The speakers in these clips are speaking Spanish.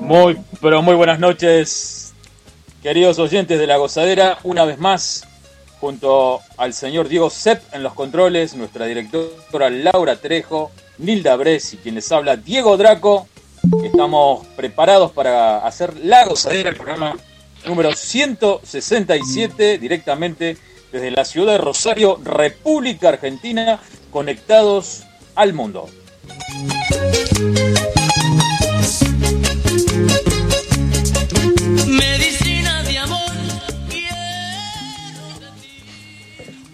Muy, pero muy buenas noches, queridos oyentes de La Gozadera, una vez más, junto al señor Diego Sepp en los controles, nuestra directora Laura Trejo, Nilda Bres y quien les habla Diego Draco. Estamos preparados para hacer La Gozadera, el programa número 167, directamente desde la ciudad de Rosario, República Argentina, conectados al mundo. Medicina de amor.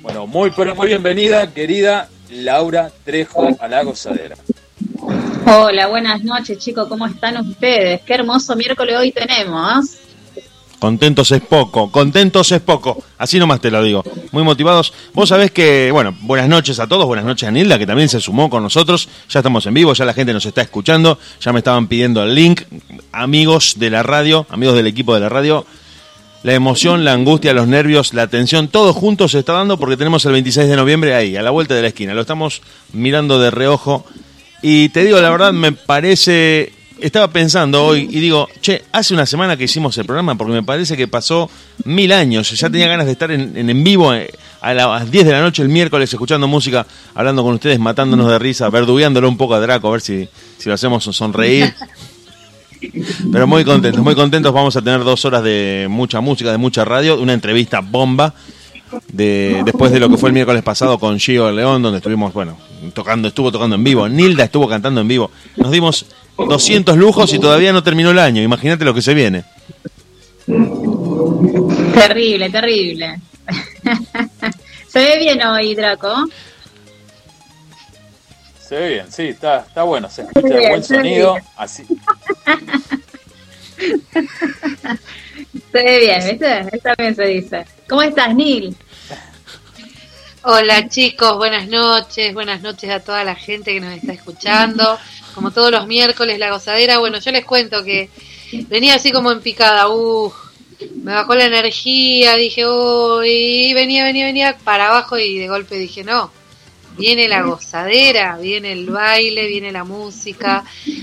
Bueno, muy pero muy bienvenida, querida Laura Trejo a la gozadera. Hola, buenas noches chicos, ¿cómo están ustedes? Qué hermoso miércoles hoy tenemos. Contentos es poco, contentos es poco. Así nomás te lo digo. Muy motivados. Vos sabés que, bueno, buenas noches a todos, buenas noches a Nilda, que también se sumó con nosotros. Ya estamos en vivo, ya la gente nos está escuchando. Ya me estaban pidiendo el link. Amigos de la radio, amigos del equipo de la radio. La emoción, la angustia, los nervios, la tensión, todo juntos se está dando porque tenemos el 26 de noviembre ahí, a la vuelta de la esquina. Lo estamos mirando de reojo. Y te digo, la verdad, me parece estaba pensando hoy y digo, che, hace una semana que hicimos el programa porque me parece que pasó mil años. Ya tenía ganas de estar en, en, vivo eh, a las 10 de la noche el miércoles escuchando música, hablando con ustedes, matándonos de risa, verdugueándolo un poco a Draco, a ver si, si lo hacemos sonreír. Pero muy contentos, muy contentos. Vamos a tener dos horas de mucha música, de mucha radio, una entrevista bomba. De, después de lo que fue el miércoles pasado con Gio León, donde estuvimos, bueno, tocando, estuvo tocando en vivo, Nilda estuvo cantando en vivo. Nos dimos 200 lujos y todavía no terminó el año. Imagínate lo que se viene. Terrible, terrible. ¿Se ve bien hoy, Draco? Se ve bien, sí, está, está bueno, se escucha bien, buen sonido. bien. Así. Se ve bien, ¿viste? Está bien se dice. ¿Cómo estás, Nil? Hola chicos, buenas noches, buenas noches a toda la gente que nos está escuchando. Como todos los miércoles, la gozadera. Bueno, yo les cuento que venía así como en picada, uh, me bajó la energía, dije, uy, venía, venía, venía para abajo y de golpe dije, no, viene la gozadera, viene el baile, viene la música,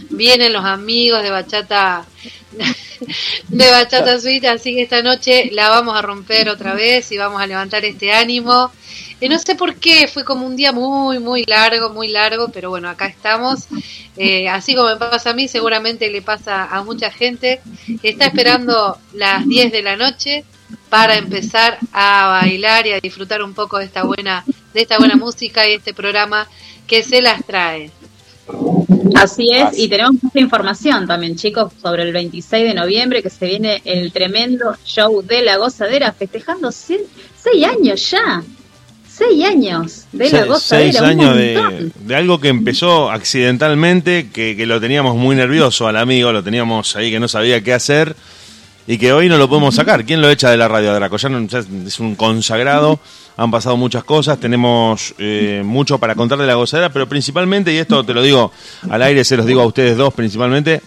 vienen los amigos de bachata, de bachata suite, así que esta noche la vamos a romper otra vez y vamos a levantar este ánimo. Y no sé por qué, fue como un día muy, muy largo, muy largo, pero bueno, acá estamos. Eh, así como me pasa a mí, seguramente le pasa a mucha gente que está esperando las 10 de la noche para empezar a bailar y a disfrutar un poco de esta buena, de esta buena música y este programa que se las trae. Así es, Así. y tenemos mucha información también, chicos, sobre el 26 de noviembre que se viene el tremendo show de la gozadera, festejando se- seis años ya. Seis años de la Se- seis años de, algo que empezó accidentalmente, que, que lo teníamos muy nervioso al amigo, lo teníamos ahí que no sabía qué hacer y que hoy no lo podemos sacar. ¿Quién lo echa de la radio Draco? Ya, no- ya es un consagrado, han pasado muchas cosas, tenemos eh, mucho para contar de la gozadera, pero principalmente, y esto te lo digo al aire, se los digo a ustedes dos principalmente,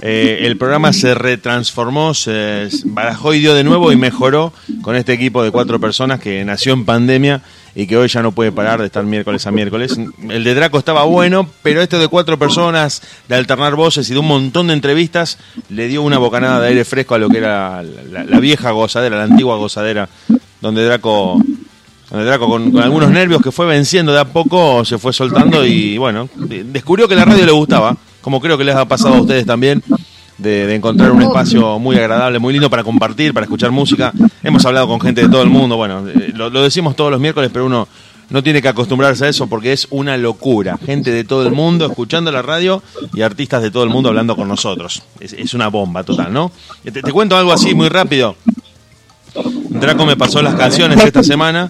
eh, el programa se retransformó, se barajó y dio de nuevo y mejoró con este equipo de cuatro personas que nació en pandemia y que hoy ya no puede parar de estar miércoles a miércoles. El de Draco estaba bueno, pero este de cuatro personas, de alternar voces y de un montón de entrevistas, le dio una bocanada de aire fresco a lo que era la, vieja gozadera, la antigua gozadera, donde Draco, donde Draco con, con algunos nervios que fue venciendo de a poco, se fue soltando y bueno, de- descubrió que la radio le gustaba, como creo que les ha pasado a ustedes también. De, de encontrar un espacio muy agradable, muy lindo para compartir, para escuchar música. Hemos hablado con gente de todo el mundo, bueno, eh, lo, lo decimos todos los miércoles, pero uno no tiene que acostumbrarse a eso porque es una locura. Gente de todo el mundo escuchando la radio y artistas de todo el mundo hablando con nosotros. Es, es una bomba total, ¿no? Te, te cuento algo así muy rápido. Draco me pasó las canciones esta semana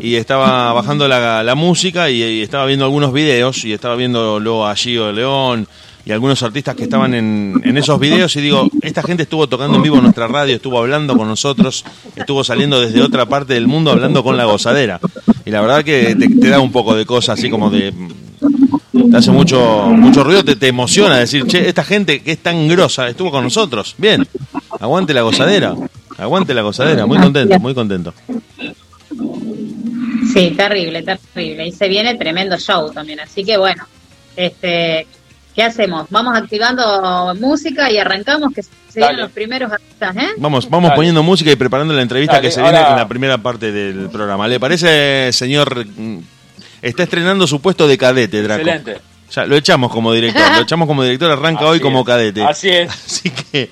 y estaba bajando la, la música y, y estaba viendo algunos videos y estaba viendo luego a Gio de León y algunos artistas que estaban en, en esos videos y digo, esta gente estuvo tocando en vivo nuestra radio, estuvo hablando con nosotros, estuvo saliendo desde otra parte del mundo hablando con la gozadera. Y la verdad que te, te da un poco de cosa así como de... Te hace mucho, mucho ruido, te, te emociona decir, che, esta gente que es tan grosa estuvo con nosotros. Bien, aguante la gozadera, aguante la gozadera, muy contento, muy contento. Sí, terrible, terrible. Y se viene tremendo show también. Así que bueno, este, ¿qué hacemos? Vamos activando música y arrancamos que se Dale. vienen los primeros artistas, ¿eh? Vamos, vamos Dale. poniendo música y preparando la entrevista Dale, que se viene en la primera parte del programa. ¿Le parece, señor? Mm, Está estrenando su puesto de cadete, Draco. Excelente. Ya, lo echamos como director, lo echamos como director, arranca Así hoy como es. cadete. Así es. Así que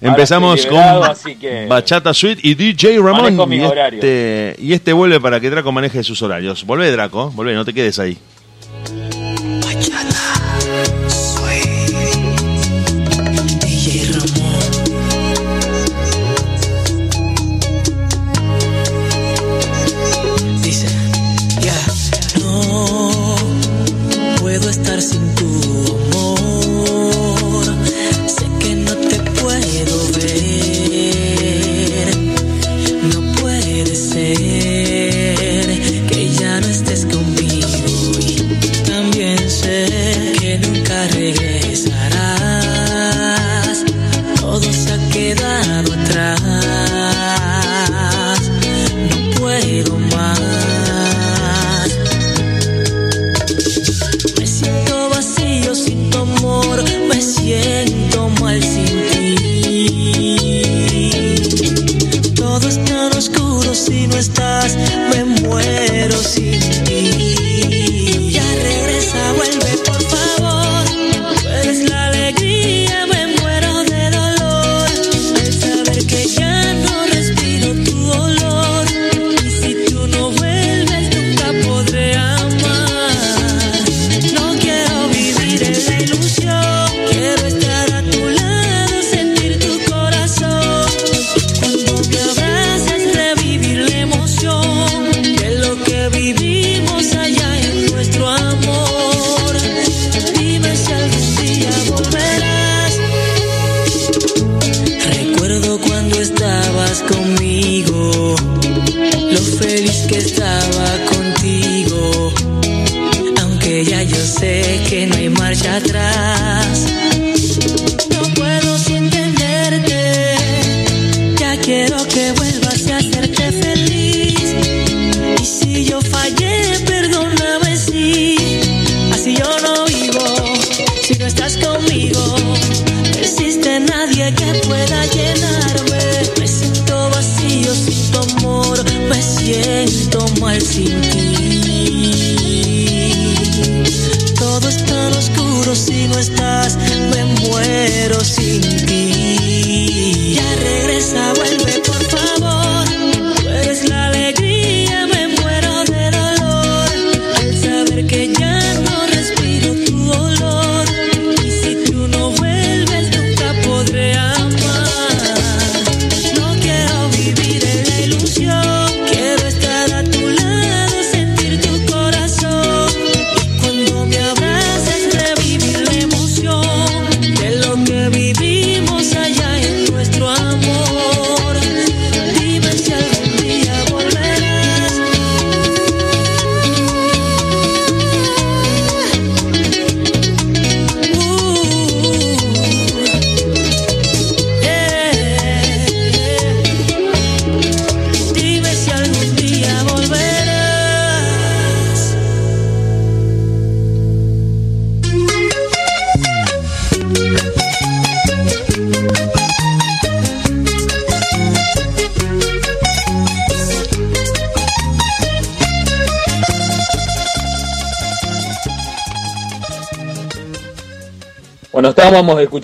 empezamos liberado, con así que- Bachata Suite y DJ Ramón. Y horarios. este, y este vuelve para que Draco maneje sus horarios. Volvé, Draco, volvé, no te quedes ahí.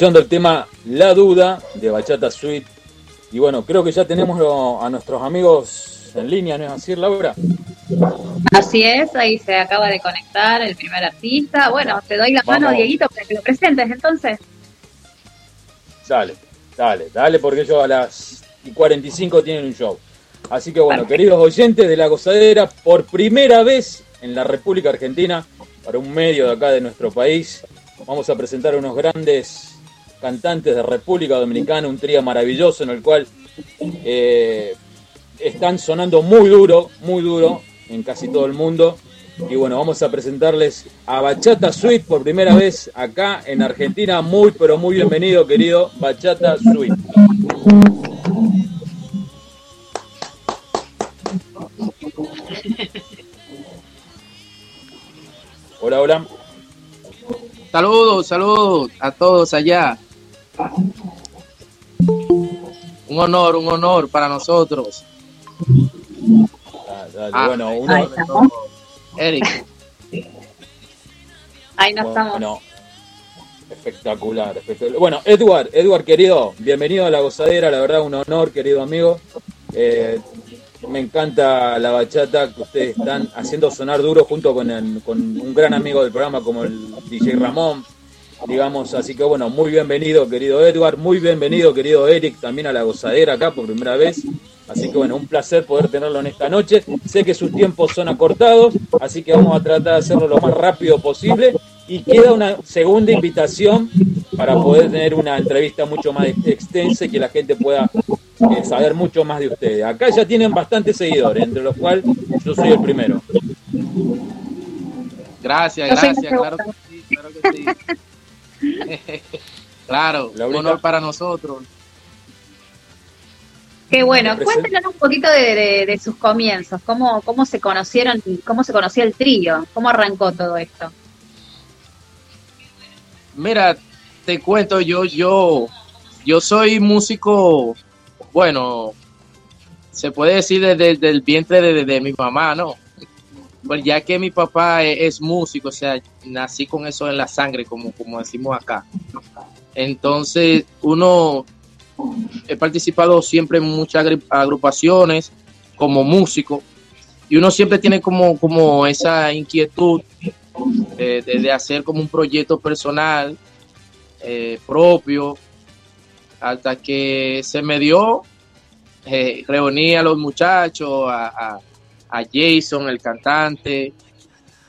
Escuchando el tema La Duda de Bachata Suite. Y bueno, creo que ya tenemos a nuestros amigos en línea, ¿no es así, Laura? Así es, ahí se acaba de conectar el primer artista. Bueno, te doy la Vamos. mano, Dieguito, para que lo presentes entonces. Dale, dale, dale, porque ellos a las y 45 tienen un show. Así que bueno, queridos oyentes de La Gozadera, por primera vez en la República Argentina, para un medio de acá de nuestro país, vamos a presentar unos grandes cantantes de República Dominicana, un trío maravilloso en el cual eh, están sonando muy duro, muy duro en casi todo el mundo. Y bueno, vamos a presentarles a Bachata Suite por primera vez acá en Argentina. Muy, pero muy bienvenido, querido Bachata Suite. Hola, hola. Saludos, saludos a todos allá. Un honor, un honor para nosotros. Ah, dale, Ah, bueno, uno, Ahí estamos. Eric, Ahí no estamos. Bueno, espectacular, espectacular. Bueno, Edward, Edward querido, bienvenido a la gozadera, la verdad un honor, querido amigo. Eh, me encanta la bachata que ustedes están haciendo sonar duro junto con, el- con un gran amigo del programa como el DJ Ramón, digamos. Así que bueno, muy bienvenido, querido Edward, muy bienvenido, querido Eric, también a la gozadera acá por primera vez. Así que bueno, un placer poder tenerlo en esta noche. Sé que sus tiempos son acortados, así que vamos a tratar de hacerlo lo más rápido posible. Y queda una segunda invitación para poder tener una entrevista mucho más extensa y que la gente pueda eh, saber mucho más de ustedes. Acá ya tienen bastantes seguidores, entre los cuales yo soy el primero. gracias, gracias, la claro que sí, claro que sí. claro, un Laurita. honor para nosotros. Qué bueno. Cuéntanos un poquito de, de- de sus comienzos. ¿Cómo, ¿Cómo se conocieron? ¿Cómo se conoció el trío? ¿Cómo arrancó todo esto? Mira, te cuento, yo, yo, yo soy músico, bueno, se puede decir desde, desde el vientre de, de- de mi mamá, ¿no? Pues ya que mi papá e- es, músico, o sea, nací con eso en la sangre, como, como decimos acá. Entonces, uno, he participado siempre en muchas agrupaciones como músico y uno siempre tiene como, como esa inquietud de hacer como un proyecto personal eh, propio hasta que se me dio eh, reuní a los muchachos a, a- a Jason el cantante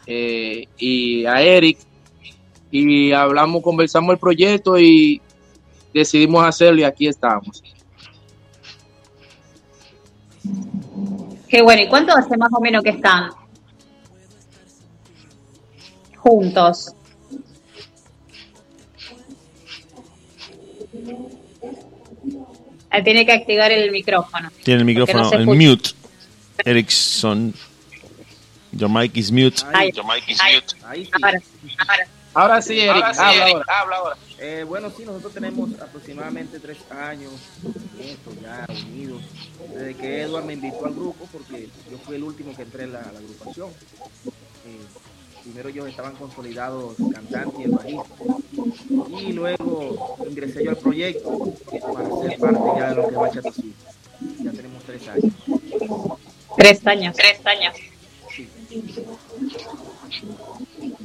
eh, y a Eric y hablamos conversamos el proyecto y decidimos hacerlo y aquí estamos Qué bueno. ¿Y cuánto hace más o menos que están juntos? Ah, Tiene que activar el micrófono. Tiene el micrófono no en escucha. mute. Erickson. Your mic is mute. Ahí, Your mic is ahí, mute. Ahí sí. ahora, ahora. ahora sí Eric habla ahora. Eh, bueno, sí, nosotros tenemos aproximadamente tres años esto, ya unidos. Desde que Edward me invitó al grupo, porque yo fui el último que entré en la, a la agrupación. Eh, primero ellos estaban consolidados cantantes y el bajista. Y luego ingresé yo al proyecto para ser parte ya de lo que es Bachata. Ya tenemos tres años. Tres años. Tres años.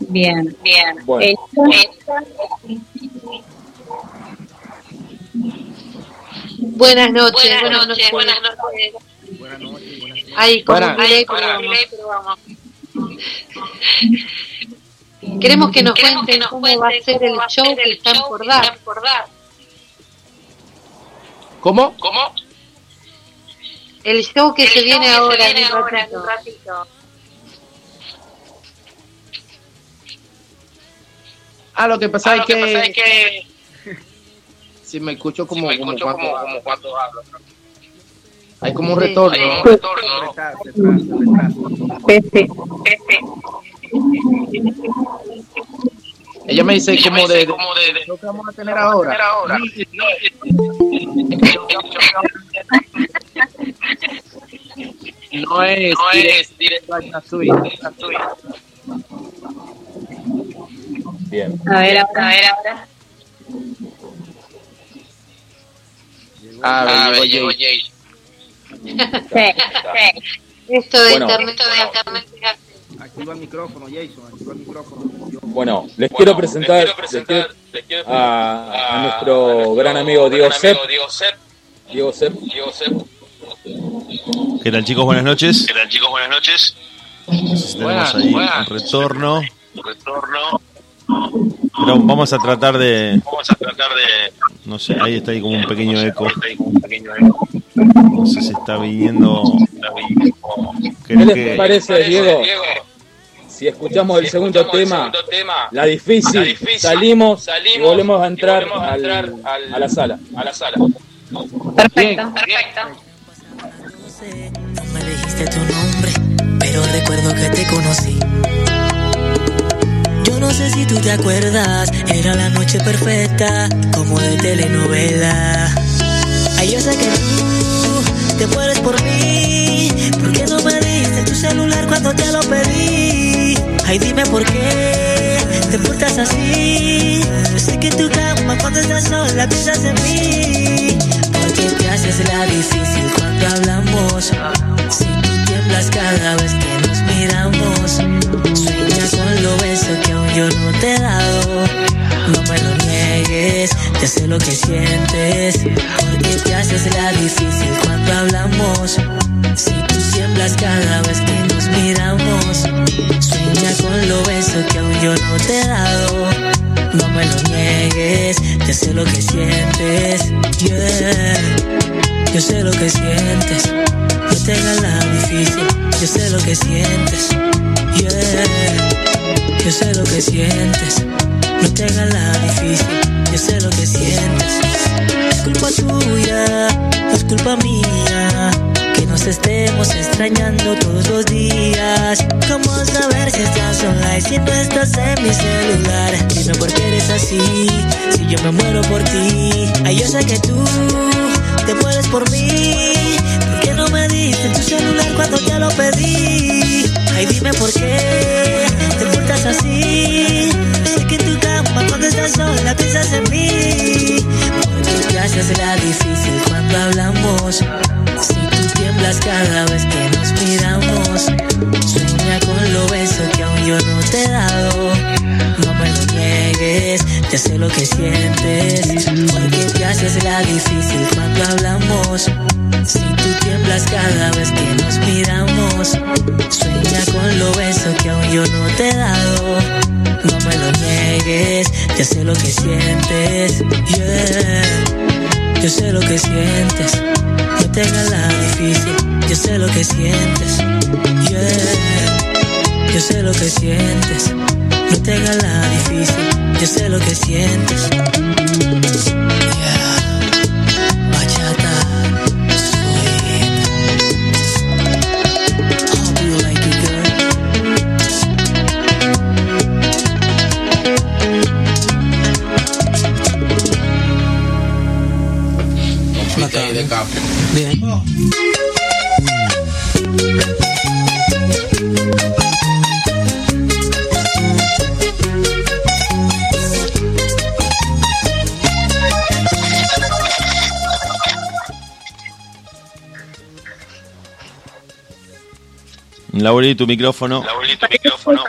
Bien, bien. Bueno. Eh, Buenas noches, buenas, noches, buenas noches. Buenas noches, buenas noches. Ay, con Buenas. delay, pero vamos. Queremos que nos cuenten cómo va a ser el show que están por dar. ¿cómo? El show que se viene ahora en un ratito. ah lo que pasa es que si me escucho como, como, cuando, hablo. hay como un retorno ¿no? Retraso, ella me dice, como, me de, de, de, lo que vamos a tener ahora. No es, no es directo a suya. Bien. A ver, a ver, ahora. A ver, a ver ah, ah, llegó Jay. Sí, sí. Esto de bueno, internet, esto de internet. Activa el micrófono, Jason, activa el micrófono. Yo- Bueno, les quiero presentar, les quiero- a, a nuestro gran amigo Diego Sepp. Diego Sepp. ¿Qué tal chicos? Buenas noches. ¿Qué tal chicos? Buenas noches. Tenemos Buenas, ahí buenas. un retorno. Retorno. Pero vamos a tratar de, Vamos a tratar de... no sé, ahí está ahí como un pequeño eco. No sé si está viniendo. ¿Qué les que parece, Diego? Si escuchamos el segundo tema, la difícil, La difícil, salimos, y volvemos a entrar, a al- entrar al- a la sala. A la sala. Perfecto. No me dijiste tu nombre, pero recuerdo que te conocí. No sé si tú te acuerdas, era la noche perfecta, como de telenovela. Ay, yo sé que tú te mueres por mí, ¿por qué no me diste tu celular cuando te lo pedí? Ay, dime por qué te portas así. Yo sé que tu cama cuando estás sola piensas en mí. Porque te haces la difícil cuando hablamos. Si tú tiemblas cada vez que nos miramos. Sueñas con lo beso que yo no te he dado. No me lo niegues, te sé lo que sientes. Porque te haces la difícil cuando hablamos. Si tú tiemblas cada vez que nos miramos. Sueña con lo beso que aún yo no te he dado. No me lo niegues, te sé lo que sientes. Yeah. Yo sé lo que sientes. No te la difícil. Yo sé lo que sientes. Yeah. Yo sé lo que sientes. No te hagas la difícil. Yo sé lo que sientes. Es culpa tuya, es culpa mía. Que nos estemos extrañando todos los días. ¿Cómo saber si estás online si no estás en mi celular? Dime por qué eres así, si yo me muero por ti. Ay, yo sé que tú te mueres por mí. ¿Por qué no me diste tu celular cuando te lo pedí? Ay, dime por qué te portas así. Sé que en tu cama cuando estás sola piensas en mí. Porque te haces la difícil cuando hablamos. Si tú tiemblas cada vez que nos miramos. Sueña con lo beso que aún yo no te he dado. No me lo niegues, te sé lo que sientes. Porque te haces la difícil cuando hablamos. Si tú tiemblas cada vez que nos miramos. Sueña con lo beso que aún yo no te he dado. No me lo niegues, te sé lo que sientes. Yeah. Yo sé lo que sientes. No te hagas la difícil. Yo sé lo que sientes. Yeah. Yo sé lo que sientes. No te hagas la difícil. Yo sé lo que sientes. Bien. Lauri, tu micrófono. Lauri, tu micrófono.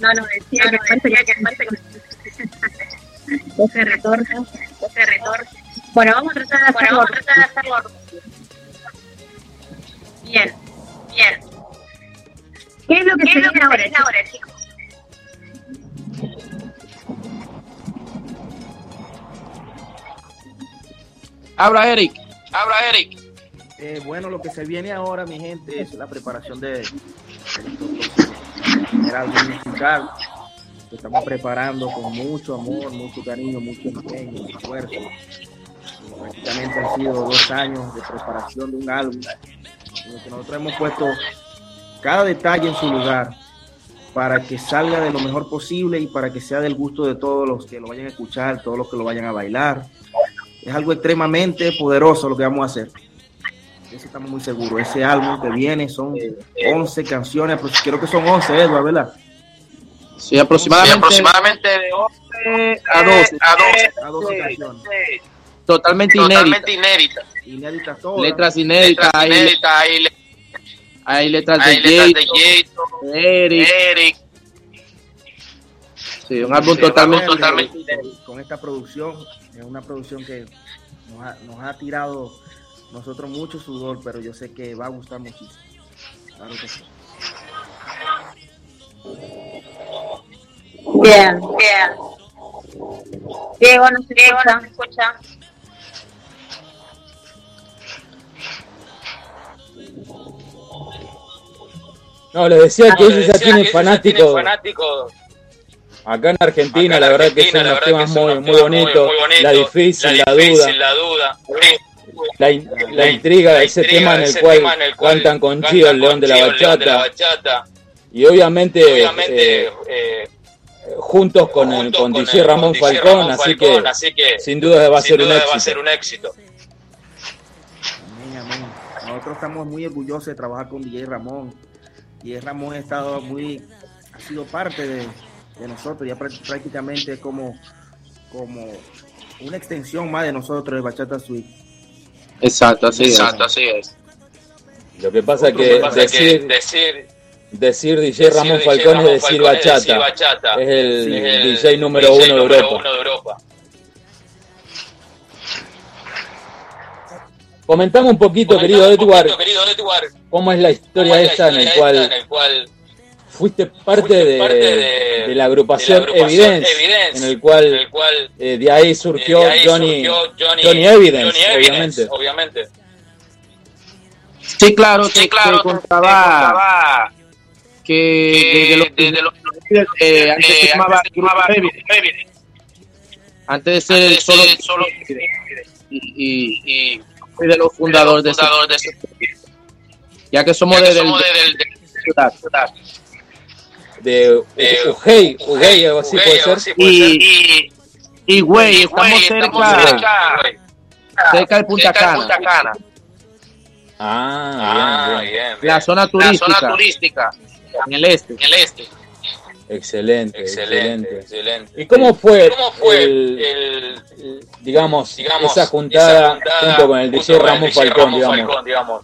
No, no, decía que parece que parece que ese retorno, ese retorno. Bueno, vamos a tratar de hacerlo. Vamos a tratar de hacerlo. Bien, bien. ¿Qué es lo que se viene ahora, chicos? Habla Eric. Habla Eric. Eh, bueno, lo que se viene ahora, mi gente, es la preparación de, el álbum musical que estamos preparando con mucho amor, mucho cariño, mucho empeño, mucho esfuerzo. Prácticamente han sido dos años de preparación de un álbum en el que nosotros hemos puesto cada detalle en su lugar para que salga de lo mejor posible y para que sea del gusto de todos los que lo vayan a escuchar, todos los que lo vayan a bailar. Es algo extremadamente poderoso lo que vamos a hacer. Eso estamos muy seguros. Ese álbum que viene son 11 canciones, pues creo que son 11, Edward, ¿verdad? Sí, aproximadamente, Sí, aproximadamente de 11 a 12. a 12. A 12 canciones. Totalmente totalmente inédita. Inéditas todas. Letras inéditas, Letras hay, inéditas, hay, le- hay letras hay de letras de Jay, Jason, de Eric. Eric. Sí, un álbum Sí, totalmente. totalmente con, con esta producción, es una producción que nos ha, nos ha tirado nosotros mucho sudor, pero yo sé que va a gustar muchísimo. Claro que sí. Bien, bien. Diego, no se escucha. No, les decía que ellos ya tienen que ellos ya fanáticos tienen fanáticos. acá en Argentina, acá en la verdad que son unos temas muy, bonitos, la difícil, la, difícil, duda, la duda, la, in- la intriga de ese intriga tema en el ese cual tema en el cual cantan con cantan Chío, el león de la Chío, el león de la bachata, y obviamente, Obviamente, eh, eh, juntos con, el, con con DJ el- Ramón Falcón, Ramón así, Falcón, que, así que sin duda va a ser un duda va a éxito. ser un éxito. Amén, amén. Nosotros estamos muy orgullosos de trabajar con DJ Ramón. DJ Ramón ha estado muy, ha sido parte de, de nosotros, ya prá- prácticamente es como, como una extensión más de nosotros de Bachata Suite. Exacto, así es. Exacto, así es. Lo que pasa es que pasa es que decir, decir decir DJ decir Ramón Falcón es Ramón decir Falcón es bachata, decir bachata. es el Sí, el DJ número DJ uno de número Europa. uno de Europa. Comentame un poquito, Comentame querido Edward, poquito, querido Edward, cómo es la historia es la esa en el historia cual esta en el cual fuiste parte, fuiste de, parte de- de la agrupación, de la agrupación Evidence, Evidence, en el cual, en el cual, eh, de ahí surgió, de ahí Johnny, surgió Johnny, Johnny Evidence, Johnny Evidence, obviamente. obviamente. Sí, claro, Sí, que, claro, que contaba contaba que que desde los eh, antes se llamaba antes se Grupo llamaba Evidence, Evidence, antes de ser antes solo, ser solo y, y y fui de los fundadores de ese- fundador de ese ya que somos ya que desde somos el- desde el- de- de De algo así puede ser. así puede ser. y y güey estamos cerca cerca, de Punta Cerca de Cana Punta Cana. Ah, Ah, bien, bien. bien, la zona La turística zona turística en el este en el este. Excelente, Excelente, excelente. excelente. ¿Y cómo fue, ¿Cómo fue el- el, el- digamos, digamos, esa juntada, esa juntada junto con el DJ Ramón Falcón, Ramón digamos? Falcón, digamos?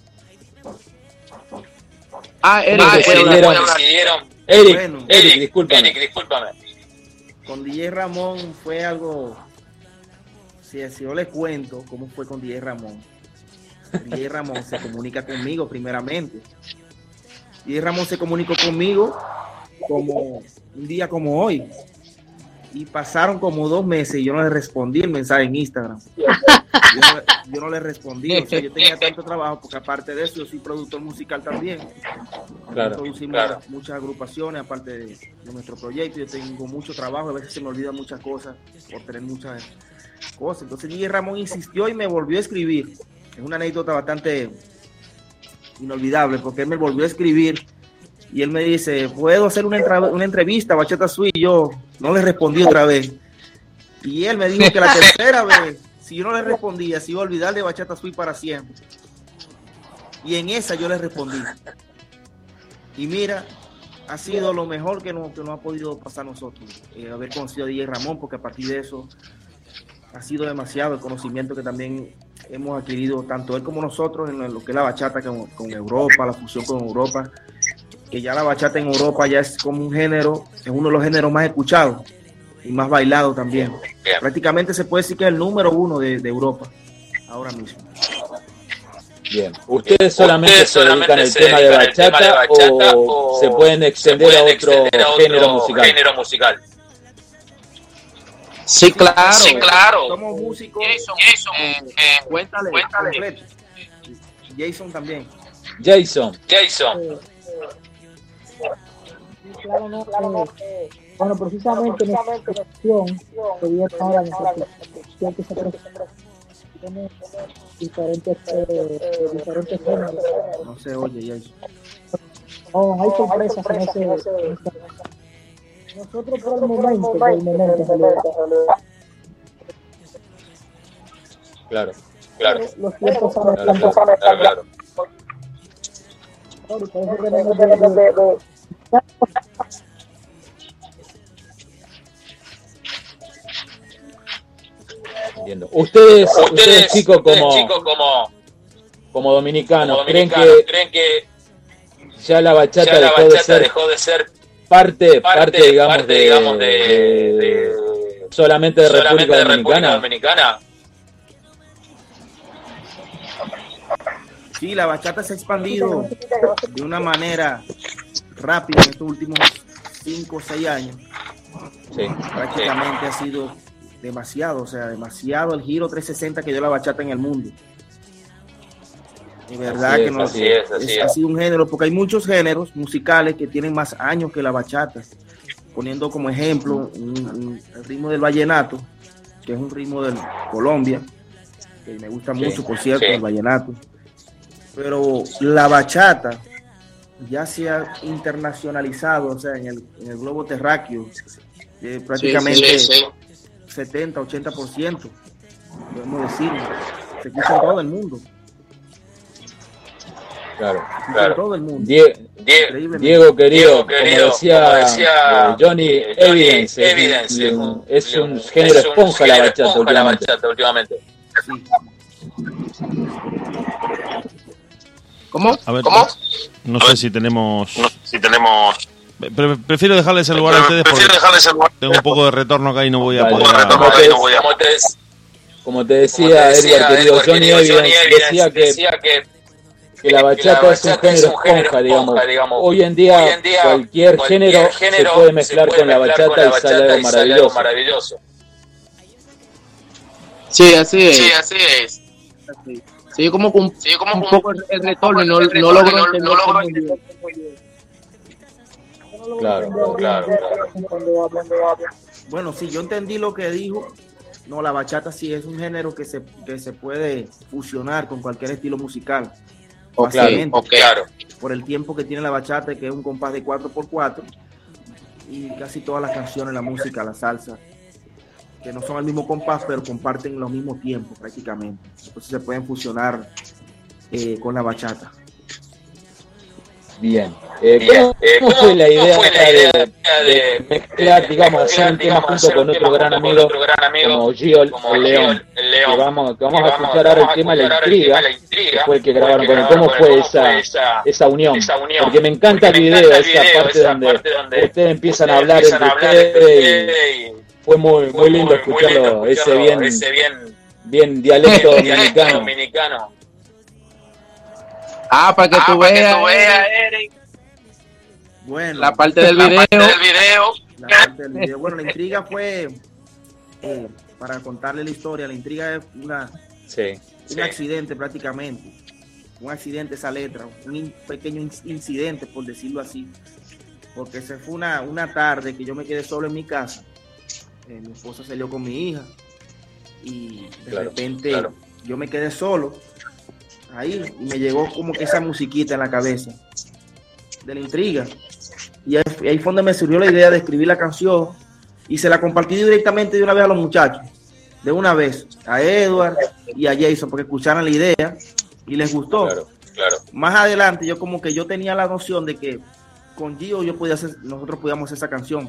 ah Eric Ah, decidieron- decidieron Eric, Bueno. Eric, discúlpame. Eric, discúlpame. Con DJ Ramón fue algo, si, si yo les cuento cómo fue con DJ Ramón, DJ Ramón se comunica conmigo primeramente. DJ Ramón se comunicó conmigo como un día como hoy. Y pasaron como dos meses y yo no le respondí el mensaje en Instagram. Yo no, yo no le respondí, o sea, yo tenía tanto trabajo porque aparte de eso yo soy productor musical también. Claro, Producimos claro. muchas agrupaciones aparte de, de nuestro proyecto. Yo tengo mucho trabajo, a veces se me olvidan muchas cosas por tener muchas cosas. Entonces DJ Ramón insistió y me volvió a escribir. Es una anécdota bastante inolvidable porque él me volvió a escribir y él me dice, ¿puedo hacer una, una entrevista, Bachata Sui? Y yo no le respondí otra vez. Y él me dijo que la tercera vez, si yo no le respondía, se iba a olvidar de Bachata Sui para siempre. Y en esa yo le respondí. Y mira, ha sido lo mejor que nos, que nos ha podido pasar a nosotros, eh, haber conocido a DJ Ramón, porque a partir de eso ha sido demasiado el conocimiento que también hemos adquirido, tanto él como nosotros, en lo que es la bachata con, con Europa, la fusión con Europa, que ya la bachata en Europa ya es como un género, es uno de los géneros más escuchados y más bailados también. Bien. Prácticamente se puede decir que es el número uno de, de Europa ahora mismo. Bien. ¿Ustedes solamente Ustedes se dedican al tema de tema bachata, de bachata o, o se pueden extender pueden a otro extender a otro género musical? género musical. sí claro Sí, claro. Somos músicos Jason, Jason, Eh, eh, cuéntale, cuéntale. Jason también. Jason, Jason, Claro, no, eh, bueno, precisamente en esta cuestión que viene ahora en esta cuestión que se presenta, tiene diferentes, eh, diferentes géneros. No se oye, Jason. No, hay sorpresas en ese. en ese- Nosotros por el momento, por el momento, claro. claro, los tiempos han Claro, están claro, claro, claro. y Entiendo. Ustedes, ustedes, Ustedes, chicos, ustedes, como, chicos, como, como dominicanos, como ¿creen, que creen que ya la bachata, ya la dejó, de bachata ser dejó de ser parte, parte, parte, digamos, parte, de, digamos, de- de- solamente de solamente República de República Dominicana? Dominicana? Sí, la bachata se ha expandido de una manera rápida en estos últimos 5 o 6 años. Sí. Prácticamente ha sido demasiado, o sea, demasiado el giro 360 que dio la bachata en el mundo. De verdad Así que es, no así es, así ha es. sido un género, porque hay muchos géneros musicales que tienen más años que la bachata. Poniendo como ejemplo un- un- el ritmo del vallenato, que es un ritmo de Colombia, que me gusta Sí, mucho, por cierto, sí. el vallenato. Pero la bachata ya se ha internacionalizado, o sea, en el, en el globo terráqueo, eh, prácticamente sí. 70, 80%, podemos decir, se escucha en todo el mundo, Claro. todo el mundo. Die- Die- Increíblemente. Diego querido, Diego, querido, como decía, como decía, eh, Johnny eh, Johnny Evidence, es Evidence, un- es es un- género es un esponja la bachata esponja la últimamente. bachata últimamente. Sí. ¿Cómo? A ver, ¿Cómo? no sé si tenemos... Si tenemos Pre- prefiero dejarles el lugar a ustedes porque prefiero dejarles el lugar. tengo un poco de retorno acá y no voy a Dale, poder... Como te- Ahí no voy a- como te- Como te decía, Edward, querido, Johnny decía que, decía que que la bachata, que la es un género es un género esponja, digamos. esponja, digamos. Hoy en día, Hoy en día, cualquier, cualquier género, género se puede mezclar se puede con la mezclar bachata con la y sale bachata algo y sale algo maravilloso. maravilloso. Sí, así es. Sí, así es. Sí, como un, Sí, como un un- poco el, retorno, no, el no logro entender Claro, Claro, Bueno, sí, yo entendí lo que dijo. No, la bachata sí es un género que se, que se puede fusionar con cualquier estilo musical. Fácilmente, Ok, claro. Por el tiempo que tiene la bachata, que es un compás de 4x4. Y casi todas las canciones, la música, la salsa, que no son el mismo compás, pero comparten los mismos tiempos prácticamente. Entonces se pueden fusionar eh, con la bachata. Bien. Eh, Bien. ¿cómo, Eh, cómo ¿cómo- fue la idea, fue la idea de, de- de mezclar, digamos, hacer un tema junto con otro gran amigo otro gran amigo como Gio como el León? Que vamos, que vamos Que a vamos- escuchar ahora el a tema La escuchar ahora el Intriga, tema La Intriga, que fue el que grabaron con él. ¿Cómo fue ¿Cómo esa, esa- esa unión? Porque me encanta Porque el video, encanta esa video, parte esa donde parte donde ustedes empiezan a hablar empiezan entre ustedes y fue muy, muy lindo muy- muy lindo escucharlo, ese bien dialecto dominicano. Ah, para que Ah, tú para que veas tú veas, Eric, Bueno, la parte del la video. parte del video. la parte del video. Bueno, la intriga fue, eh, para contarle la historia, la intriga es una, Sí. un Sí. accidente prácticamente. Un accidente esa letra, un in- pequeño in- incidente, por decirlo así. Porque se fue una, una tarde que yo me quedé solo en mi casa. Eh, mi esposa salió con mi hija. Y de Claro, repente claro. yo me quedé solo ahí y me llegó como que esa musiquita en la cabeza de la intriga. Y ahí, ahí fue donde me surgió la idea de escribir la canción y se la compartí directamente de una vez a los muchachos, de una vez, a Edward y a Jason, porque escucharan la idea y les gustó. Claro. Claro. Más adelante yo como que yo tenía la noción de que con Gio yo podía hacer, nosotros podíamos hacer esa canción,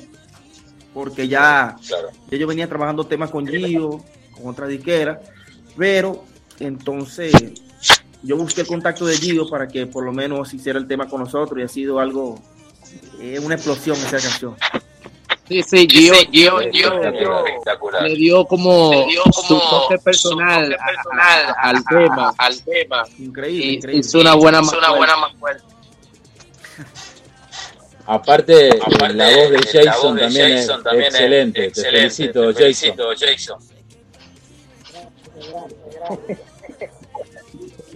porque ya, Claro. ya yo venía trabajando temas con Gio, con otra disquera, pero entonces yo busqué el contacto de Gio para que por lo menos hiciera el tema con nosotros y ha sido algo, eh, una explosión esa canción. Sí, sí, Gio, Sí, Gio, Gio, Gio Gio, espectacular. le dio como, Le dio su como toque personal, su toque a- personal a- al a- tema. al tema. Increíble, Y increíble. hizo una buena Hizo una buena más fuerte. Aparte, Aparte, la voz de la Jason voz de también Jason es también es excelente. Te excelente. felicito, Te Jason. felicito, Jason.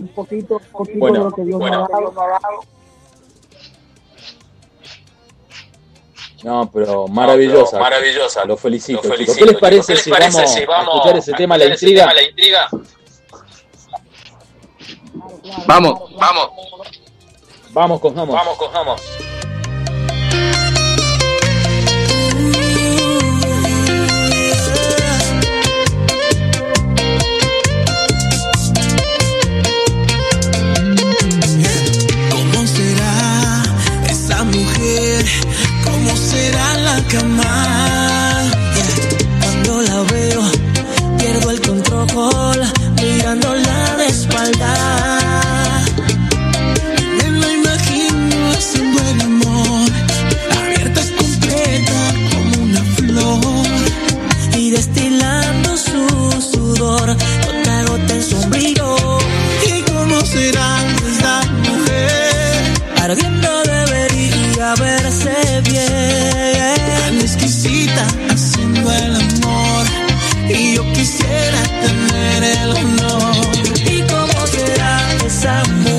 Un poquito, un poquito Bueno, de lo que Dios bueno. nos ha dado. No, pero maravillosa. No, pero maravillosa. Lo felicito, Lo chicos. felicito, ¿Qué les parece, ¿Qué les si, parece vamos si a escuchar ese a tema, la escuchar ese intriga? tema, La intriga? Vamos. Vamos, Vamos con Vamos. vamos, cojamos. ¿Cómo la cama. Cuando la veo, pierdo el control, mirándola de espalda. Me lo imagino es un buen amor, abierta es completa como una flor y destilando su sudor, gota gota en sombrío. ¿Y cómo será esta mujer? Ardiendo de debería haber verse bien. Tan exquisita haciendo el amor. Y yo quisiera tener el honor. ¿Y cómo será esa mujer?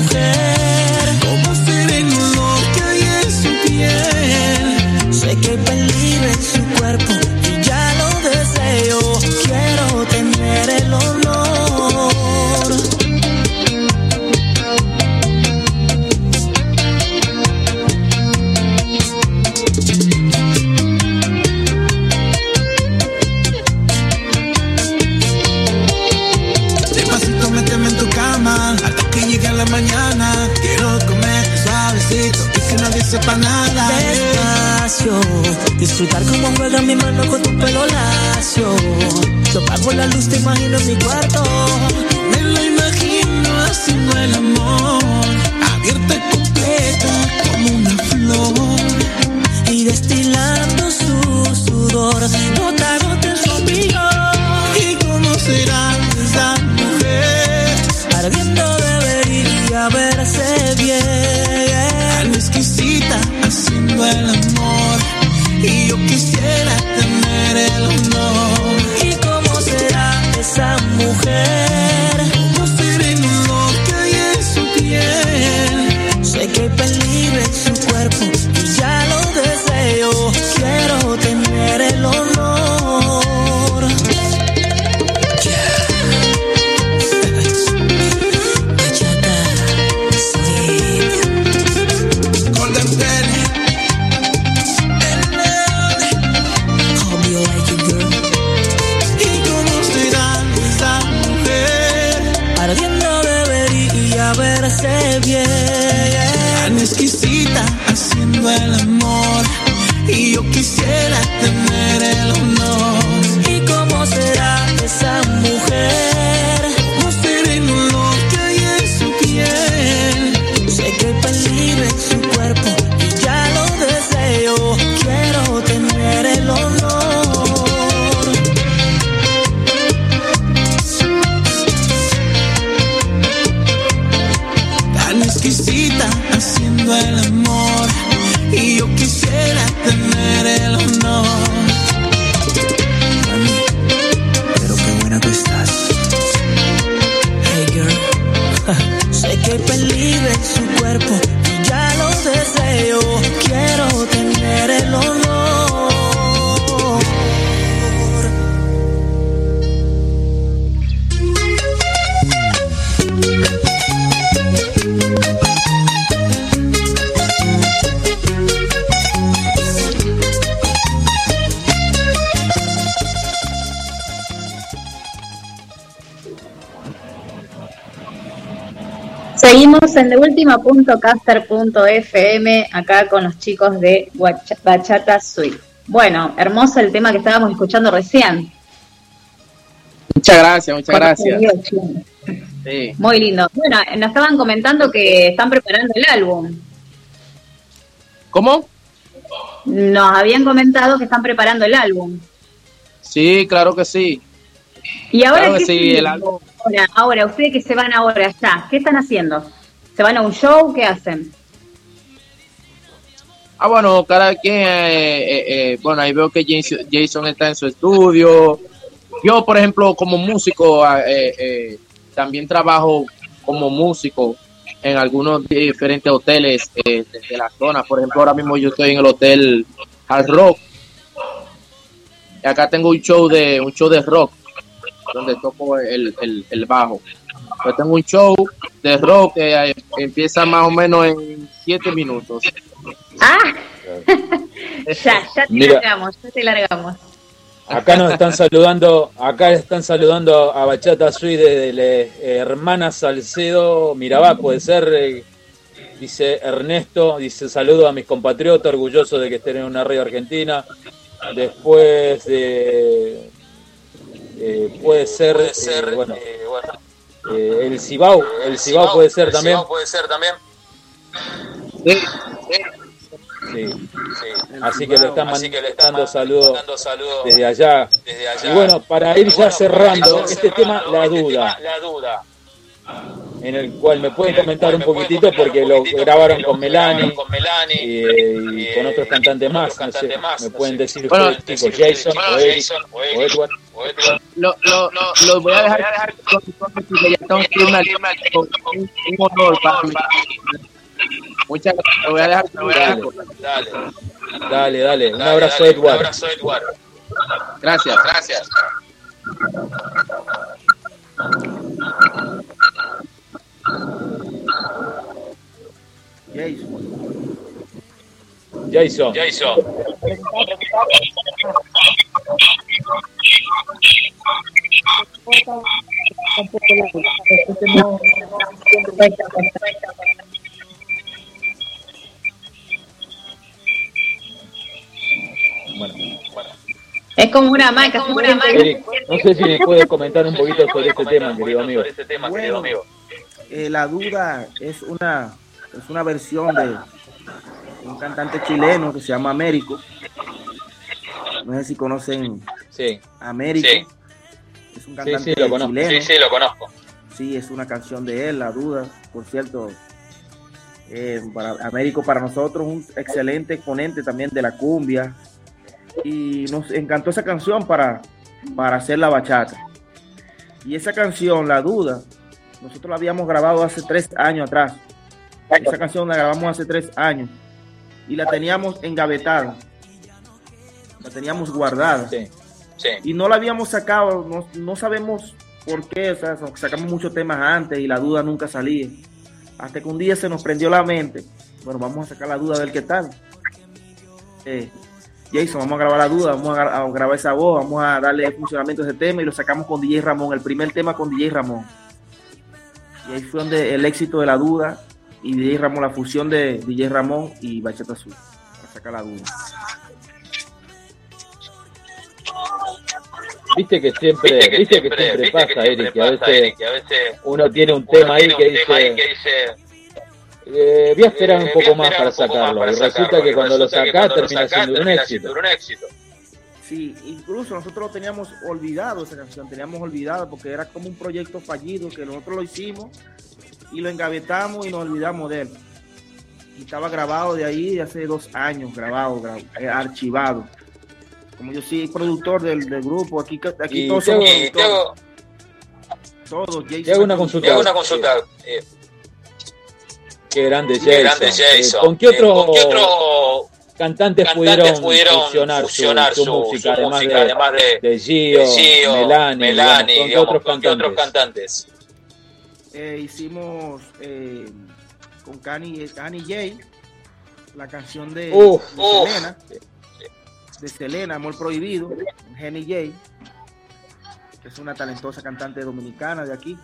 Disfrutar como juega mi mano con tu pelo lacio. Yo apago la luz, te imagino mi cuarto. Me lo imagino haciendo el amor. Abierta y completa como una flor. Y destilando su sudor, gota a gota en su. ¿Y cómo será esa mujer? Ardiendo debería verse Deultima.caster.fm acá con los chicos de Bachata Suite. Bueno, hermoso el tema que estábamos escuchando recién. Muchas gracias, muchas gracias. Sí. Muy lindo. Bueno, nos estaban comentando que están preparando el álbum. ¿Cómo? Nos habían comentado que están preparando el álbum. Sí, claro que sí. Y ahora, Claro que ¿qué sí, siguen? el álbum. ahora, ahora, ustedes que se van ahora allá, ¿qué están haciendo? ¿Se van a un show? ¿Qué hacen? Ah, bueno, cada quien, eh, eh, eh, bueno, ahí veo que Jason, está en su estudio. Yo, por ejemplo, como músico, ah, eh, eh, también trabajo como músico en algunos diferentes hoteles de, la zona. Por ejemplo, ahora mismo yo estoy en el hotel Hard Rock. Y acá tengo un show de un show de rock donde toco el, el bajo. Yo tengo un show de rock que eh, empieza más o menos en siete minutos. ¡Ah! ya, ya te Mira. largamos, ya te largamos. Acá nos están saludando, acá están saludando a Bachata Sui de, la hermana Salcedo Mirabá, puede ser, eh, dice Ernesto, dice saludo a mis compatriotas, orgulloso de que estén en una radio argentina. Después de eh, puede ser, eh, bueno, eh, el Cibao, el Cibao puede ser también. puede ser también. Sí. Así que le están Así que le mandando saludos Dando saludos desde allá. desde allá. Y bueno, para ir ya cerrando este tema, la este duda. tema, la duda. en el cual me pueden comentar un poquitito porque lo grabaron con Melanie y, y con otros cantantes más. No sé, me pueden decir Bueno, ustedes, chicos, Jason o Eric o Edward. Lo, lo, lo voy a dejar con un, un honor para mí. Muchas gracias. Lo voy a dejar con Dale, dale, dale. Un abrazo, Edward. Gracias. Gracias. Jason. Jason. Un poco la- este no- Es como una marca. como una Eric, no sé si me puedes comentar un poquito sobre este tema, querido amigo. Bueno, eh, la duda es una es una versión de un cantante chileno que se llama Américo. No sé si conocen Sí. Américo. Sí. Es un Sí, cantante sí, lo conozco. chileno. Sí, sí, lo conozco. Sí, es una canción de él, La Duda. Por cierto, eh, para Américo para nosotros un excelente exponente también de la cumbia. Y nos encantó esa canción para, para hacer la bachata. Y esa canción, La Duda, nosotros la habíamos grabado hace tres años atrás. Esa canción la grabamos hace tres años. Y la teníamos engavetada. La teníamos guardada. Sí. Sí. Y no la habíamos sacado, no, no sabemos por qué, o sea, sacamos muchos temas antes y la duda nunca salía. Hasta que un día se nos prendió la mente, bueno, vamos a sacar la duda a ver qué tal. Eh, Jason, vamos a grabar la duda, vamos a grabar esa voz, vamos a darle funcionamiento a ese tema y lo sacamos con DJ Ramón, el primer tema con DJ Ramón. Y ahí fue donde el éxito de la duda y DJ Ramón, la fusión de DJ Ramón y Bachata Azul, para sacar la duda. Viste que siempre, Viste que viste que siempre, viste pasa, que siempre Eric, que a veces Eric, que a veces uno tiene un tema ahí que dice, que dice, eh, voy a esperar un eh, poco más para un poco más sacarlo. para Y resulta sacarlo, que y cuando lo resulta que sacás cuando lo termina sacás siendo un termina éxito. siendo un éxito. Sí, incluso nosotros lo teníamos olvidado esa canción, teníamos olvidado porque era como un proyecto fallido que nosotros lo hicimos y lo engavetamos y nos olvidamos de él. Y estaba grabado de ahí de hace dos años, grabado, gra- eh, archivado. Como yo soy productor del, del grupo, aquí, aquí Y todos somos productores. Jason una consulta. una. Eh, Qué grande qué Jason. Eh, Jason. ¿Con qué Eh, ¿Con qué otro cantantes cantantes pudieron, pudieron fusionar, fusionar su, su, su música, su además, música, de, además de, de Gio, de Gio, Melanie, Melanie, digamos, digamos, ¿con qué ¿con qué otros otros cantantes? Eh, hicimos eh, con Kanye, Kanye J la canción de. Selena, de Selena, Amor Prohibido, Jenny J, que es una talentosa cantante dominicana de aquí.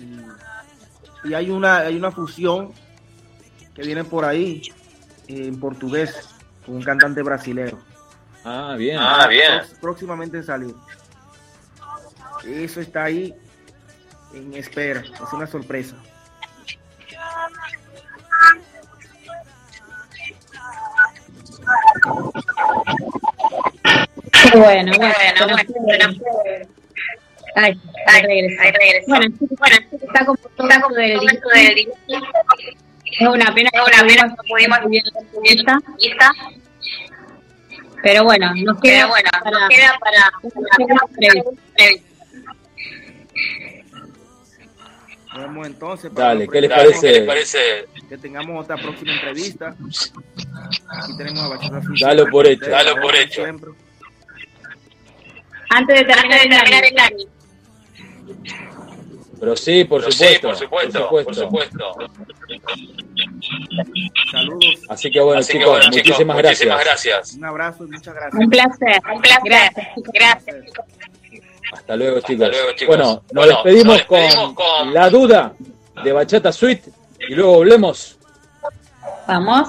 Y, y hay una hay una fusión que viene por ahí eh, en portugués con un cantante brasilero. Ah, bien. Ah, bien. Próx- Próximamente en salir. Eso está ahí en espera. Es una sorpresa. Qué bueno, bueno, bueno, Ay, ahí regresó. Bueno, bueno, está como todo esto del disco. Es una pena que una pena no pudimos subir la lista. Pero bueno, nos queda bueno, para, nos queda para-. Nos vemos entonces. para Dale, ¿qué les parece? ¿Qué les parece? Que tengamos otra próxima entrevista. Aquí tenemos a Bachata. Dalo por hecho. Dalo por hecho. Siempre. Antes de terminar, el año. Pero sí, por Pero supuesto. sí, por supuesto, por supuesto. Saludos. Así que bueno, Así que chicos, bueno, chicos, muchísimas, muchísimas gracias. gracias. Un abrazo y muchas gracias. Un placer. Un placer. Gracias. Gracias. Hasta luego, chicos. luego, chicos. Bueno, nos Bueno, despedimos, nos despedimos con, con- la duda de Bachata Suite y luego volvemos. Vamos.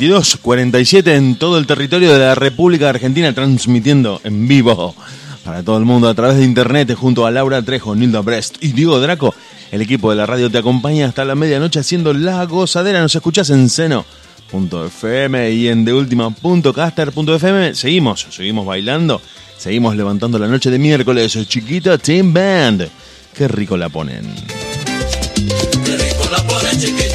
22.47 en todo el territorio de la República Argentina, transmitiendo en vivo para todo el mundo a través de internet junto a Laura Trejo, Nilda Brest y Diego Draco. El equipo de la radio te acompaña hasta la medianoche haciendo la gozadera. Nos escuchás en seno.fm y en deultima.caster.fm. Seguimos, seguimos bailando, seguimos levantando la noche de miércoles. Chiquita Team Band. Qué rico la ponen. Qué rico la ponen, chiquita.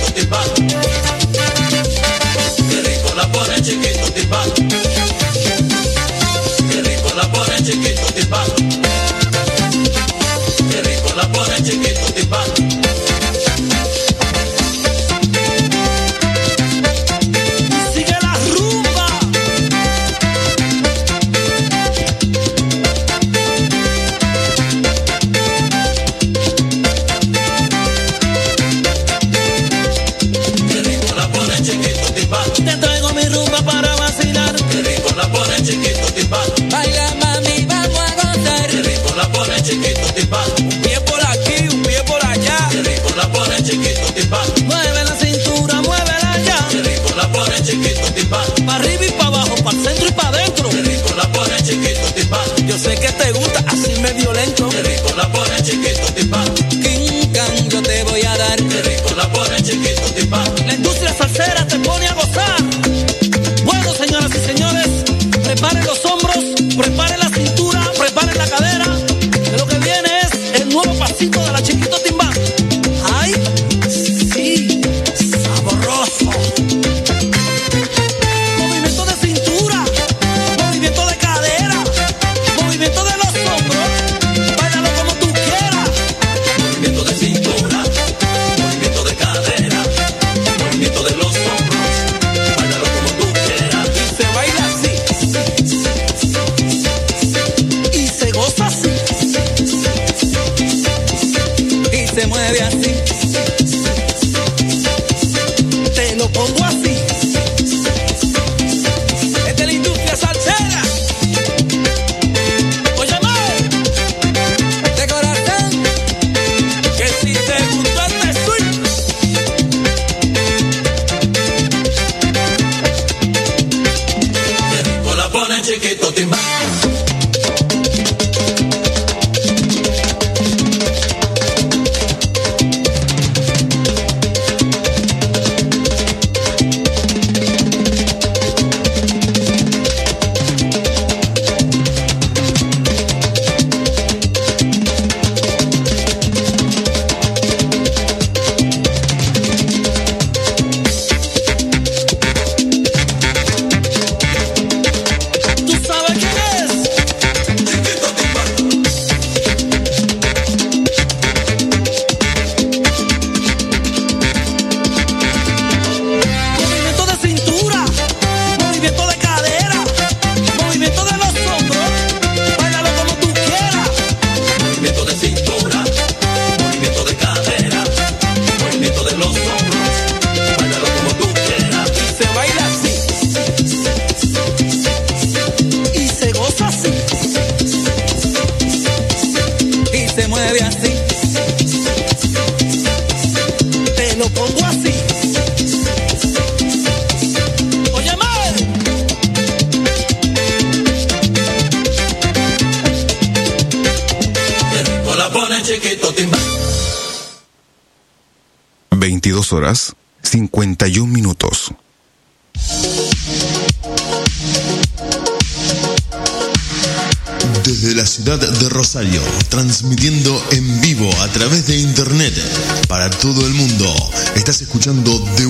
Estás escuchando de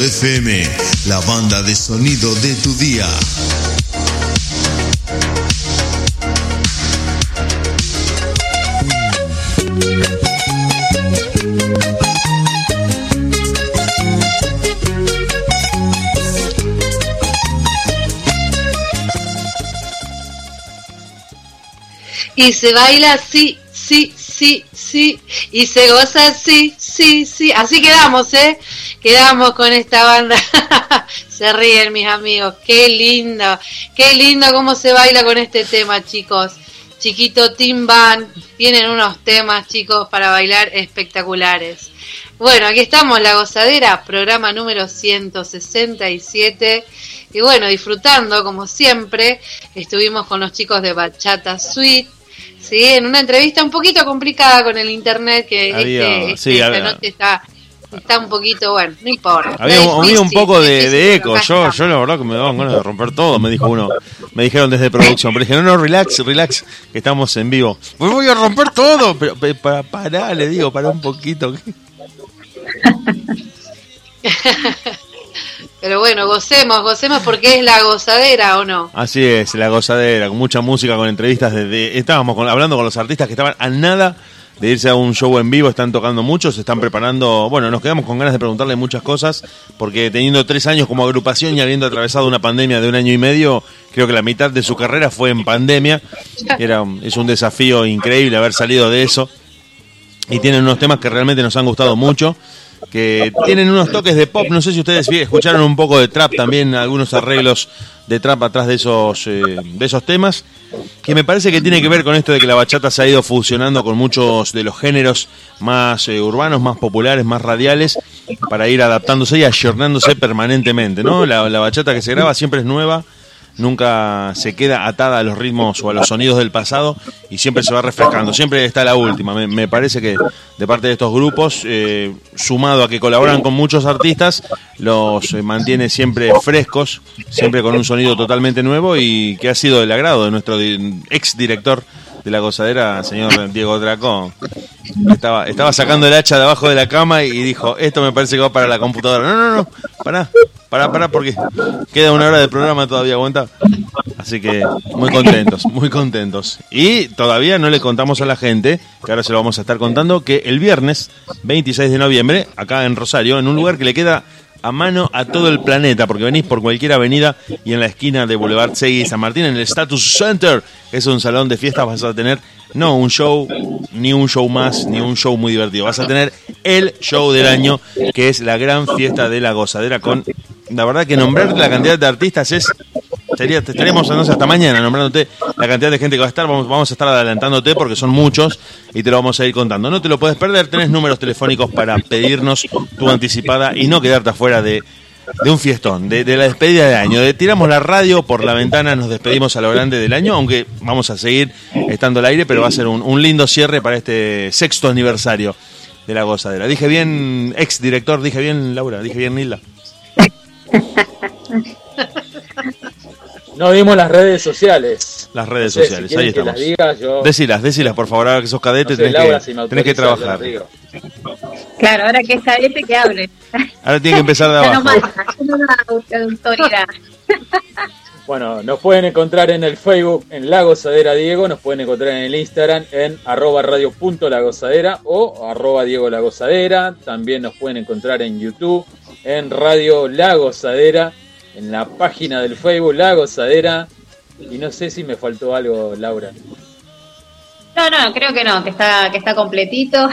FM, la banda de sonido de tu día. Y se baila sí, sí, sí, sí. Y se goza sí, sí, sí. Así quedamos, ¿eh? Quedamos con esta banda. se ríen mis amigos. Qué lindo. Qué lindo cómo se baila con este tema, chicos. Chiquito Team Band. Tienen unos temas, chicos, para bailar espectaculares. Bueno, aquí estamos, La Gozadera, programa número 167. Y bueno, disfrutando, como siempre, estuvimos con los chicos de Bachata Suite. Sí, en una entrevista un poquito complicada con el internet, que este- sí, este- esta noche está, está un poquito, bueno, no importa. Había, un- poco de, eco. Yo, yo la verdad que me daban ganas de romper todo, me dijo uno. Me dijeron desde producción. Pero dije, no, no, relax, relax, que estamos en vivo. Pues voy a romper todo. Pero, pero para, pará, le digo, para un poquito. Pero bueno, gocemos, gocemos porque es la gozadera, ¿o no? Así es, la gozadera, con mucha música, con entrevistas. Desde, estábamos con- hablando con los artistas que estaban a nada de irse a un show en vivo, están tocando mucho, se están preparando. Bueno, nos quedamos con ganas de preguntarle muchas cosas, porque teniendo tres años como agrupación y habiendo atravesado una pandemia de un año y medio, creo que la mitad de su carrera fue en pandemia. Era, es un desafío increíble haber salido de eso. Y tienen unos temas que realmente nos han gustado mucho. Que tienen unos toques de pop. No sé si ustedes escucharon un poco de trap también, algunos arreglos de trap atrás de esos, eh, de esos temas. Que me parece que tiene que ver con esto de que la bachata se ha ido fusionando con muchos de los géneros más eh, urbanos, más populares, más radiales, para ir adaptándose y ayornándose permanentemente. ¿no? La bachata que se graba siempre es nueva nunca se queda atada a los ritmos o a los sonidos del pasado y siempre se va refrescando, siempre está la última. Me, parece que de parte de estos grupos, eh, sumado a que colaboran con muchos artistas, los eh, mantiene siempre frescos, siempre con un sonido totalmente nuevo y que ha sido del agrado de nuestro ex director de la gozadera, señor Diego Dracón. Estaba, estaba sacando el hacha de abajo de la cama y dijo, esto me parece que va para la computadora. No, no, no, pará, pará, pará, porque queda una hora de programa todavía, aguanta. Así que muy contentos, muy contentos. Y todavía no le contamos a la gente, que ahora se lo vamos a estar contando, que el viernes 26 de noviembre, acá en Rosario, en un lugar que le queda a mano a todo el planeta, porque venís por cualquier avenida y en la esquina de Boulevard Segui San Martín, en el Status Center, es un salón de fiestas, vas a tener no un show, ni un show más, ni un show muy divertido. Vas a tener el show del año, que es la gran fiesta de la gozadera, con la verdad que nombrar la cantidad de artistas es Sería, te estaríamos no sé, hasta mañana nombrándote la cantidad de gente que va a estar. Vamos, vamos a estar adelantándote porque son muchos y te lo vamos a ir contando. No te lo puedes perder. Tenés números telefónicos para pedirnos tu anticipada y no quedarte afuera de de un fiestón, de, de la despedida de año. De, tiramos la radio por la ventana, nos despedimos a lo grande del año, aunque vamos a seguir estando al aire, pero va a ser un, un lindo cierre para este sexto aniversario de la gozadera. Dije bien, ex director, dije bien, Laura, dije bien, Nilda. No dimos las redes sociales. Las redes No sé, sociales, si ahí estamos. que las diga, yo- Decilas, decilas, por favor, ahora que sos cadete No sé, tenés, Laura, que, si tenés que trabajar. Claro, ahora que es cadete, que hable. Ahora tiene que empezar de abajo. no autoridad. Bueno, nos pueden encontrar en el Facebook en La Gozadera Diego, nos pueden encontrar en el Instagram en arroba radio.lagozadera o arroba Diego La Gozadera. También nos pueden encontrar en YouTube en Radio La Gozadera, en la página del Facebook La Gozadera. Y no sé si me faltó algo, Laura. No, no, creo que no, que está, que está completito.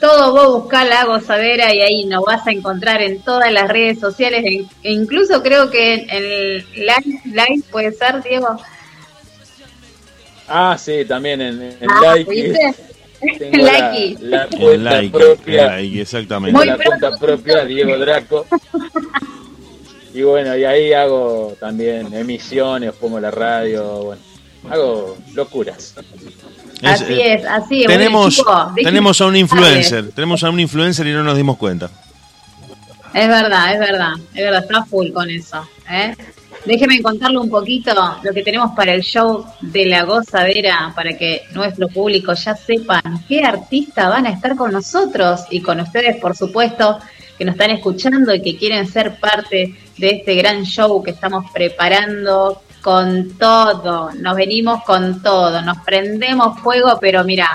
Todo vos buscá la gozadera y ahí nos vas a encontrar en todas las redes sociales, e incluso creo que en el live, live puede ser, Diego. Ah, sí, también en, en Ah, like. ¿viste? Tengo la, la En cuenta like, propia. like, exactamente. Muy la cuenta propia Diego Draco. Y bueno, y ahí hago también emisiones, pongo la radio, bueno, hago locuras. Es, así eh, es, así es. tenemos, chicos, tenemos a un influencer, tenemos a un influencer y no nos dimos cuenta. Es verdad, es verdad, es verdad, está full con eso. ¿eh? Déjeme contarle un poquito lo que tenemos para el show de la gozadera, para que nuestro público ya sepan qué artistas van a estar con nosotros y con ustedes, por supuesto, que nos están escuchando y que quieren ser parte de este gran show que estamos preparando con todo. Nos venimos con todo, nos prendemos fuego, pero mira,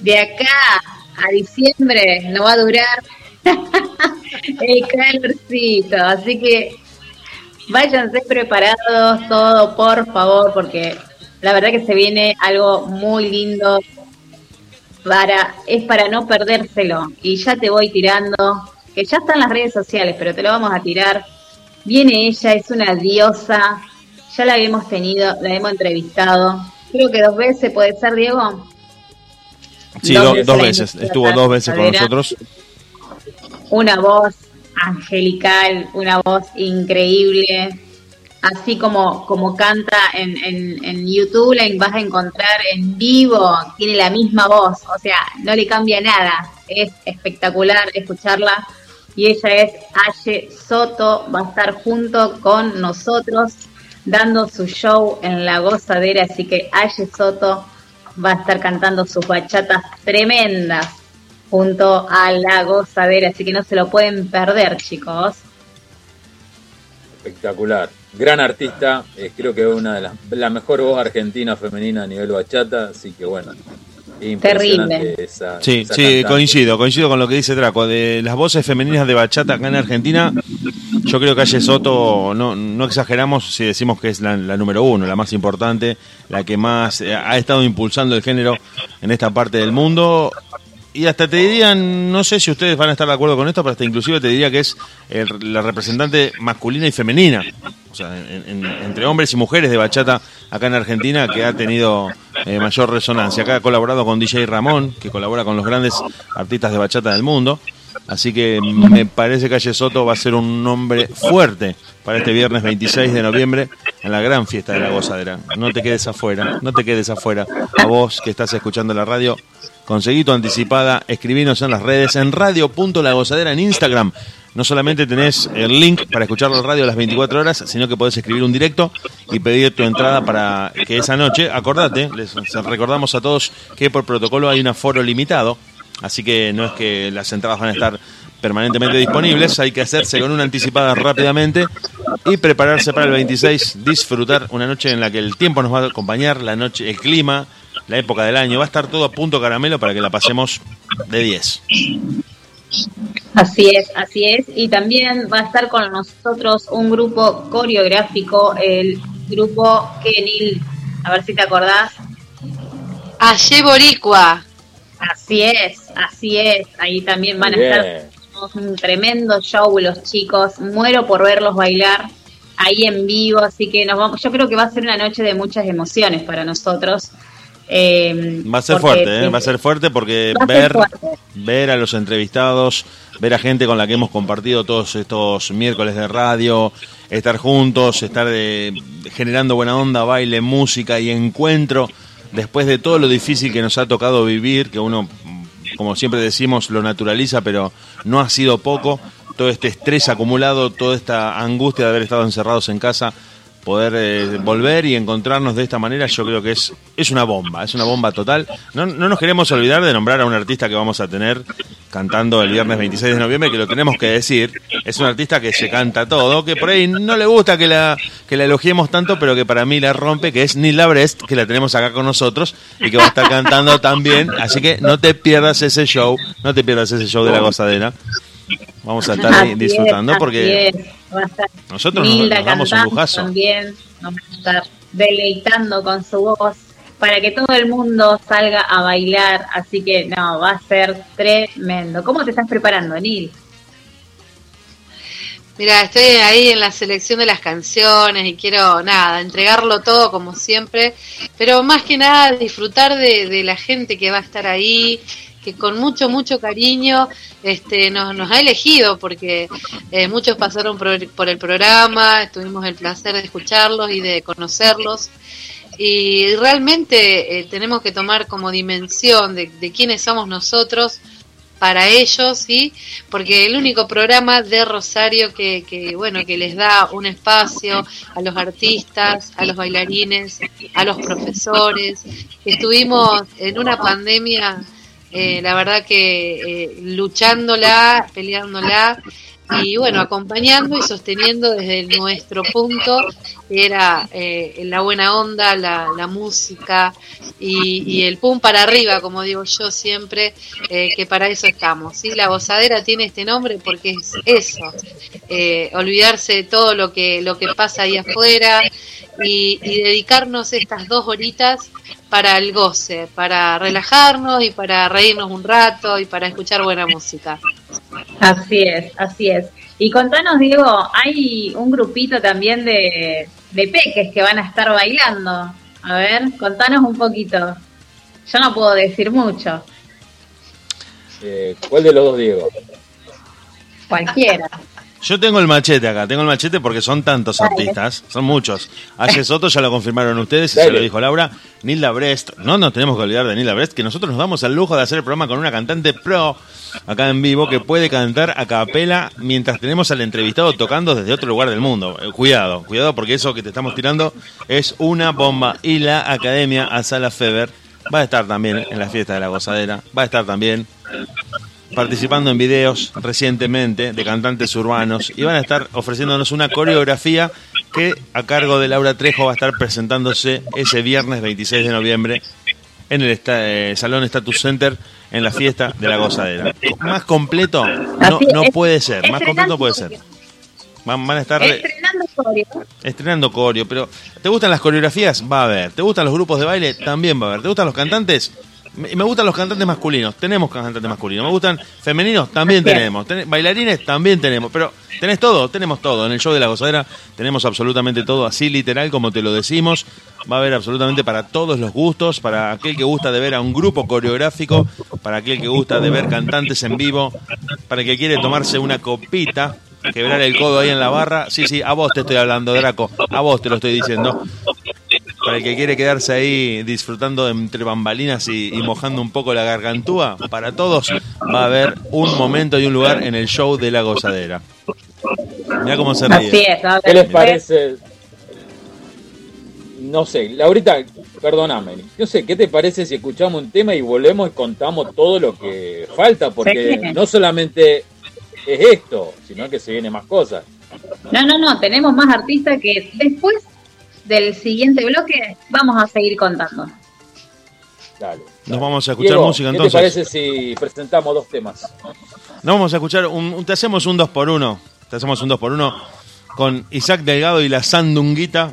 de acá a diciembre no va a durar el calorcito, así que váyanse preparados todo, por favor, porque la verdad que se viene algo muy lindo para es para no perdérselo y ya te voy tirando que ya están las redes sociales, pero te lo vamos a tirar. Viene ella, es una diosa, ya la hemos tenido, la hemos entrevistado, creo que dos veces puede ser, Diego. Sí, Dos do- dos veces, estuvo dos veces con nosotros. una voz angelical, una voz increíble, así como, como canta en, en, en YouTube, la vas a encontrar en vivo, tiene la misma voz, o sea, no le cambia nada, es espectacular escucharla. Y ella es Aye Soto, va a estar junto con nosotros dando su show en la gozadera, así que Aye Soto va a estar cantando sus bachatas tremendas junto a la gozadera, así que no se lo pueden perder, chicos. Espectacular. Gran artista, creo que es una de las la mejor voz argentina femenina a nivel bachata, así que bueno. Terrible. Esa, Sí, esa sí, coincido, coincido con lo que dice Draco. De las voces femeninas de bachata acá en Argentina, yo creo que Aye Soto, no, no exageramos si decimos que es la, la número uno, la más importante, la que más eh, ha estado impulsando el género en esta parte del mundo. Y hasta te dirían, no sé si ustedes van a estar de acuerdo con esto, pero hasta inclusive te diría que es el- la representante masculina y femenina, o sea, en- en- entre hombres y mujeres de bachata acá en Argentina que ha tenido eh, mayor resonancia. Acá ha colaborado con DJ Ramón, que colabora con los grandes artistas de bachata del mundo. Así que me parece que Calle Soto va a ser un nombre fuerte para este viernes 26 de noviembre en la gran fiesta de la gozadera. No te quedes afuera, no te quedes afuera. A vos que estás escuchando la radio, conseguí tu anticipada, escribinos en las redes, en radio.lagozadera en Instagram. No solamente tenés el link para escuchar la radio a las 24 horas, sino que podés escribir un directo y pedir tu entrada para que esa noche, acordate, les recordamos a todos que por protocolo hay un aforo limitado, así que no es que las entradas van a estar permanentemente disponibles, hay que hacerse con una anticipada rápidamente y prepararse para el 26, disfrutar una noche en la que el tiempo nos va a acompañar, la noche, el clima, la época del año, va a estar todo a punto caramelo para que la pasemos de 10. Así es, así es. Y también va a estar con nosotros un grupo coreográfico, el grupo Kenil. A ver si te acordás. Aye Boricua. Así es, así es. Ahí también van a Bien. estar un tremendo show los chicos. Muero por verlos bailar ahí en vivo. Así que nos vamos. Yo creo que va a ser una noche de muchas emociones para nosotros. Eh, Va a ser porque- fuerte, ¿eh? va a ser fuerte porque ver, fuerte. ver a los entrevistados, ver a gente con la que hemos compartido todos estos miércoles de radio, estar juntos, estar eh, generando buena onda, baile, música y encuentro, después de todo lo difícil que nos ha tocado vivir, que uno, como siempre decimos, lo naturaliza, pero no ha sido poco, todo este estrés acumulado, toda esta angustia de haber estado encerrados en casa, poder eh, volver y encontrarnos de esta manera, yo creo que es, es una bomba, es una bomba total. No, no nos queremos olvidar de nombrar a un artista que vamos a tener cantando el viernes 26 de noviembre, que lo tenemos que decir. Es un artista que se canta todo, que por ahí no le gusta que la, que la elogiemos tanto, pero que para mí la rompe, que es Nila Brest, que la tenemos acá con nosotros y que va a estar cantando también. Así que no te pierdas ese show, no te pierdas ese show de la gozadera. Vamos a estar ahí Así disfrutando es, porque es. Nosotros nos, Nilda nos damos un cantando lujazo. También nos va a estar deleitando con su voz para que todo el mundo salga a bailar. Así que no, va a ser tremendo. ¿Cómo te estás preparando, Nil? Mira, estoy ahí en la selección de las canciones y quiero, nada, entregarlo todo como siempre, pero más que nada disfrutar de, de la gente que va a estar ahí, que con mucho, mucho cariño este, nos, nos ha elegido, porque eh, muchos pasaron por por el programa, tuvimos el placer de escucharlos y de conocerlos. Y realmente eh, tenemos que tomar como dimensión de, quiénes somos nosotros para ellos, ¿sí? Porque el único programa de Rosario que, que, bueno, que les da un espacio a los artistas, a los bailarines, a los profesores, estuvimos en una pandemia, eh, la verdad que eh, luchándola, peleándola, y bueno, acompañando y sosteniendo desde nuestro punto, que era eh, la buena onda, la, la música y, y el pum para arriba, como digo yo siempre, eh, que para eso estamos. ¿sí? La gozadera tiene este nombre porque es eso, eh, olvidarse de todo lo que, lo que pasa ahí afuera y, y dedicarnos estas dos horitas para el goce, para relajarnos y para reírnos un rato y para escuchar buena música. Así es, así es. Y contanos, Diego, hay un grupito también de, de peques que van a estar bailando. A ver, contanos un poquito. Yo no puedo decir mucho, Eh, ¿Cuál de los dos, Diego? cualquiera. Yo tengo el machete acá, tengo el machete porque son tantos Dale. artistas, son muchos. Ayer Soto ya lo confirmaron ustedes y se lo dijo Laura. Nilda Brest, no nos tenemos que olvidar de Nilda Brest, que nosotros nos damos el lujo de hacer el programa con una cantante pro acá en vivo que puede cantar a capela mientras tenemos al entrevistado tocando desde otro lugar del mundo. Eh, cuidado, cuidado porque eso que te estamos tirando es una bomba. Y la Academia Asala Feber va a estar también en la fiesta de la gozadera, va a estar también participando en videos recientemente de cantantes urbanos y van a estar ofreciéndonos una coreografía que a cargo de Laura Trejo va a estar presentándose ese viernes 26 de noviembre en el esta- eh, Salón Status Center en la fiesta de la gozadera. Más completo no, no puede ser, más completo puede ser. Van, van a estar re- Estrenando coreo. estrenando coreo, pero ¿te gustan las coreografías? Va a haber. ¿Te gustan los grupos de baile? También va a haber. ¿Te gustan los cantantes? Me, gustan los cantantes masculinos, tenemos cantantes masculinos. Me gustan femeninos, también tenemos. Ten- bailarines, también tenemos. Pero tenés todo, tenemos todo. En el show de la gozadera tenemos absolutamente todo, así literal como te lo decimos. Va a haber absolutamente para todos los gustos, para aquel que gusta de ver a un grupo coreográfico, para aquel que gusta de ver cantantes en vivo, para el que quiere tomarse una copita, quebrar el codo ahí en la barra. Sí, sí, a vos te estoy hablando, Draco, a vos te lo estoy diciendo. Para el que quiere quedarse ahí disfrutando entre bambalinas y, y mojando un poco la gargantúa, para todos va a haber un momento y un lugar en el show de la gozadera. Mira cómo se ríe. Así es, ¿Qué les parece? No sé, Laurita, perdóname. No sé, ¿qué te parece si escuchamos un tema y volvemos y contamos todo lo que falta? Porque Sí. no solamente es esto, sino que se vienen más cosas. No, no, no, tenemos más artistas que después del siguiente bloque vamos a seguir contando. Dale. Nos vamos a escuchar Diego, música ¿qué entonces. te parece si presentamos dos temas? Nos vamos a escuchar, un, te hacemos un 2 por 1 Te hacemos un 2 por 1 con Isaac Delgado y la Sandunguita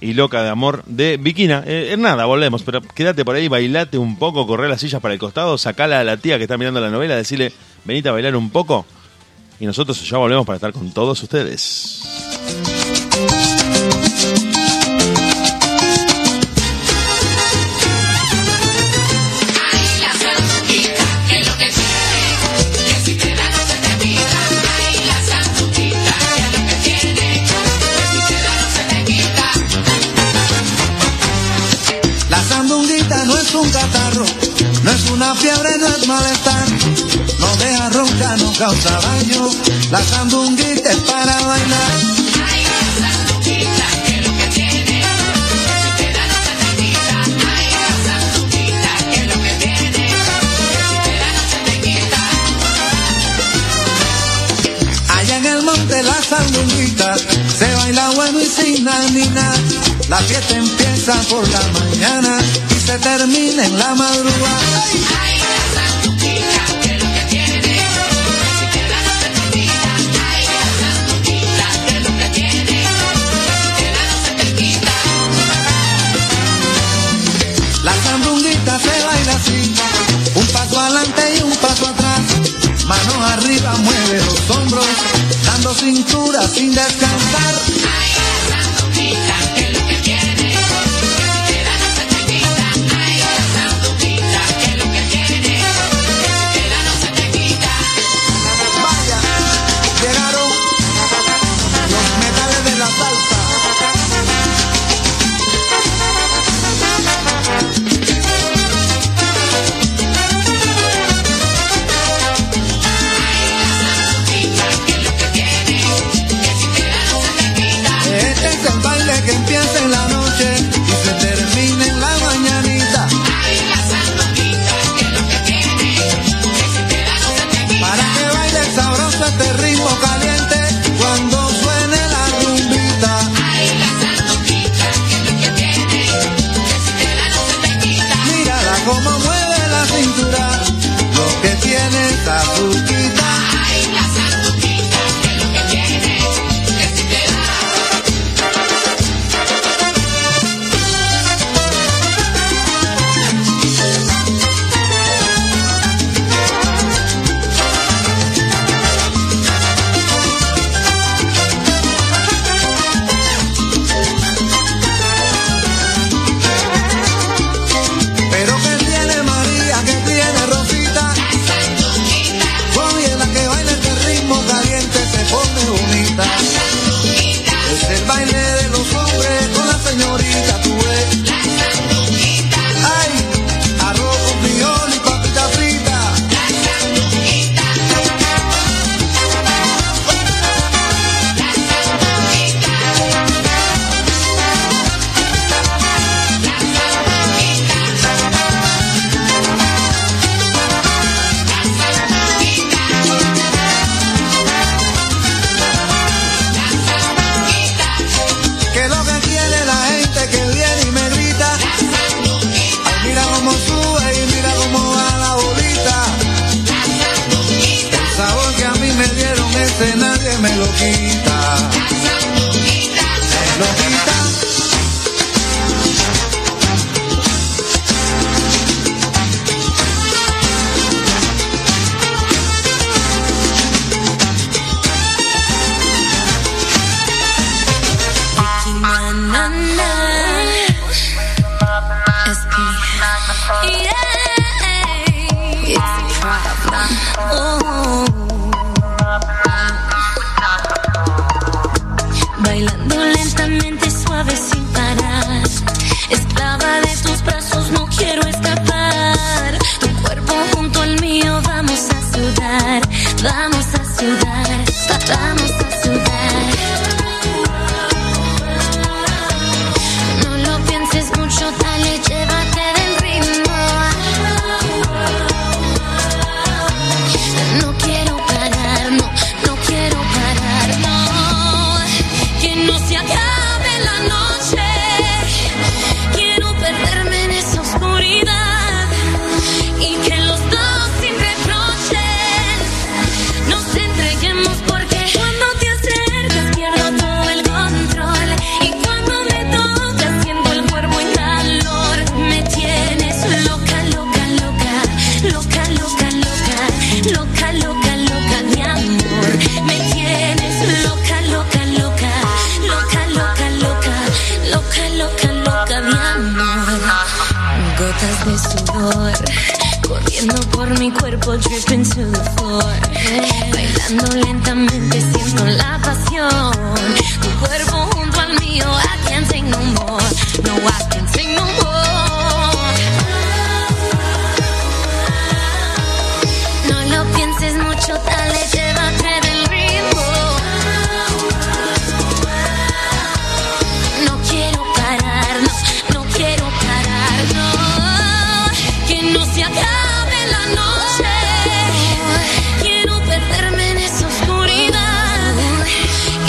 y Loca de Amor de. Eh, eh, nada, volvemos, pero quédate por ahí, bailate un poco, corre las sillas para el costado, sacala a la tía que está mirando la novela, decirle, venite a bailar un poco. Y nosotros ya volvemos para estar con todos ustedes. no deja ronca, no causa daño, la sandunguita es para bailar. Ay, la sandunguita, que lo que tiene, si te da la sandunguita, ay, la sandunguita, que lo que tiene, si te da no se te quita. Allá en el monte la sandunguita, se baila bueno y sin nanina, la fiesta empieza por la mañana y se termina en la madrugada. Ay. cintura sin descansar.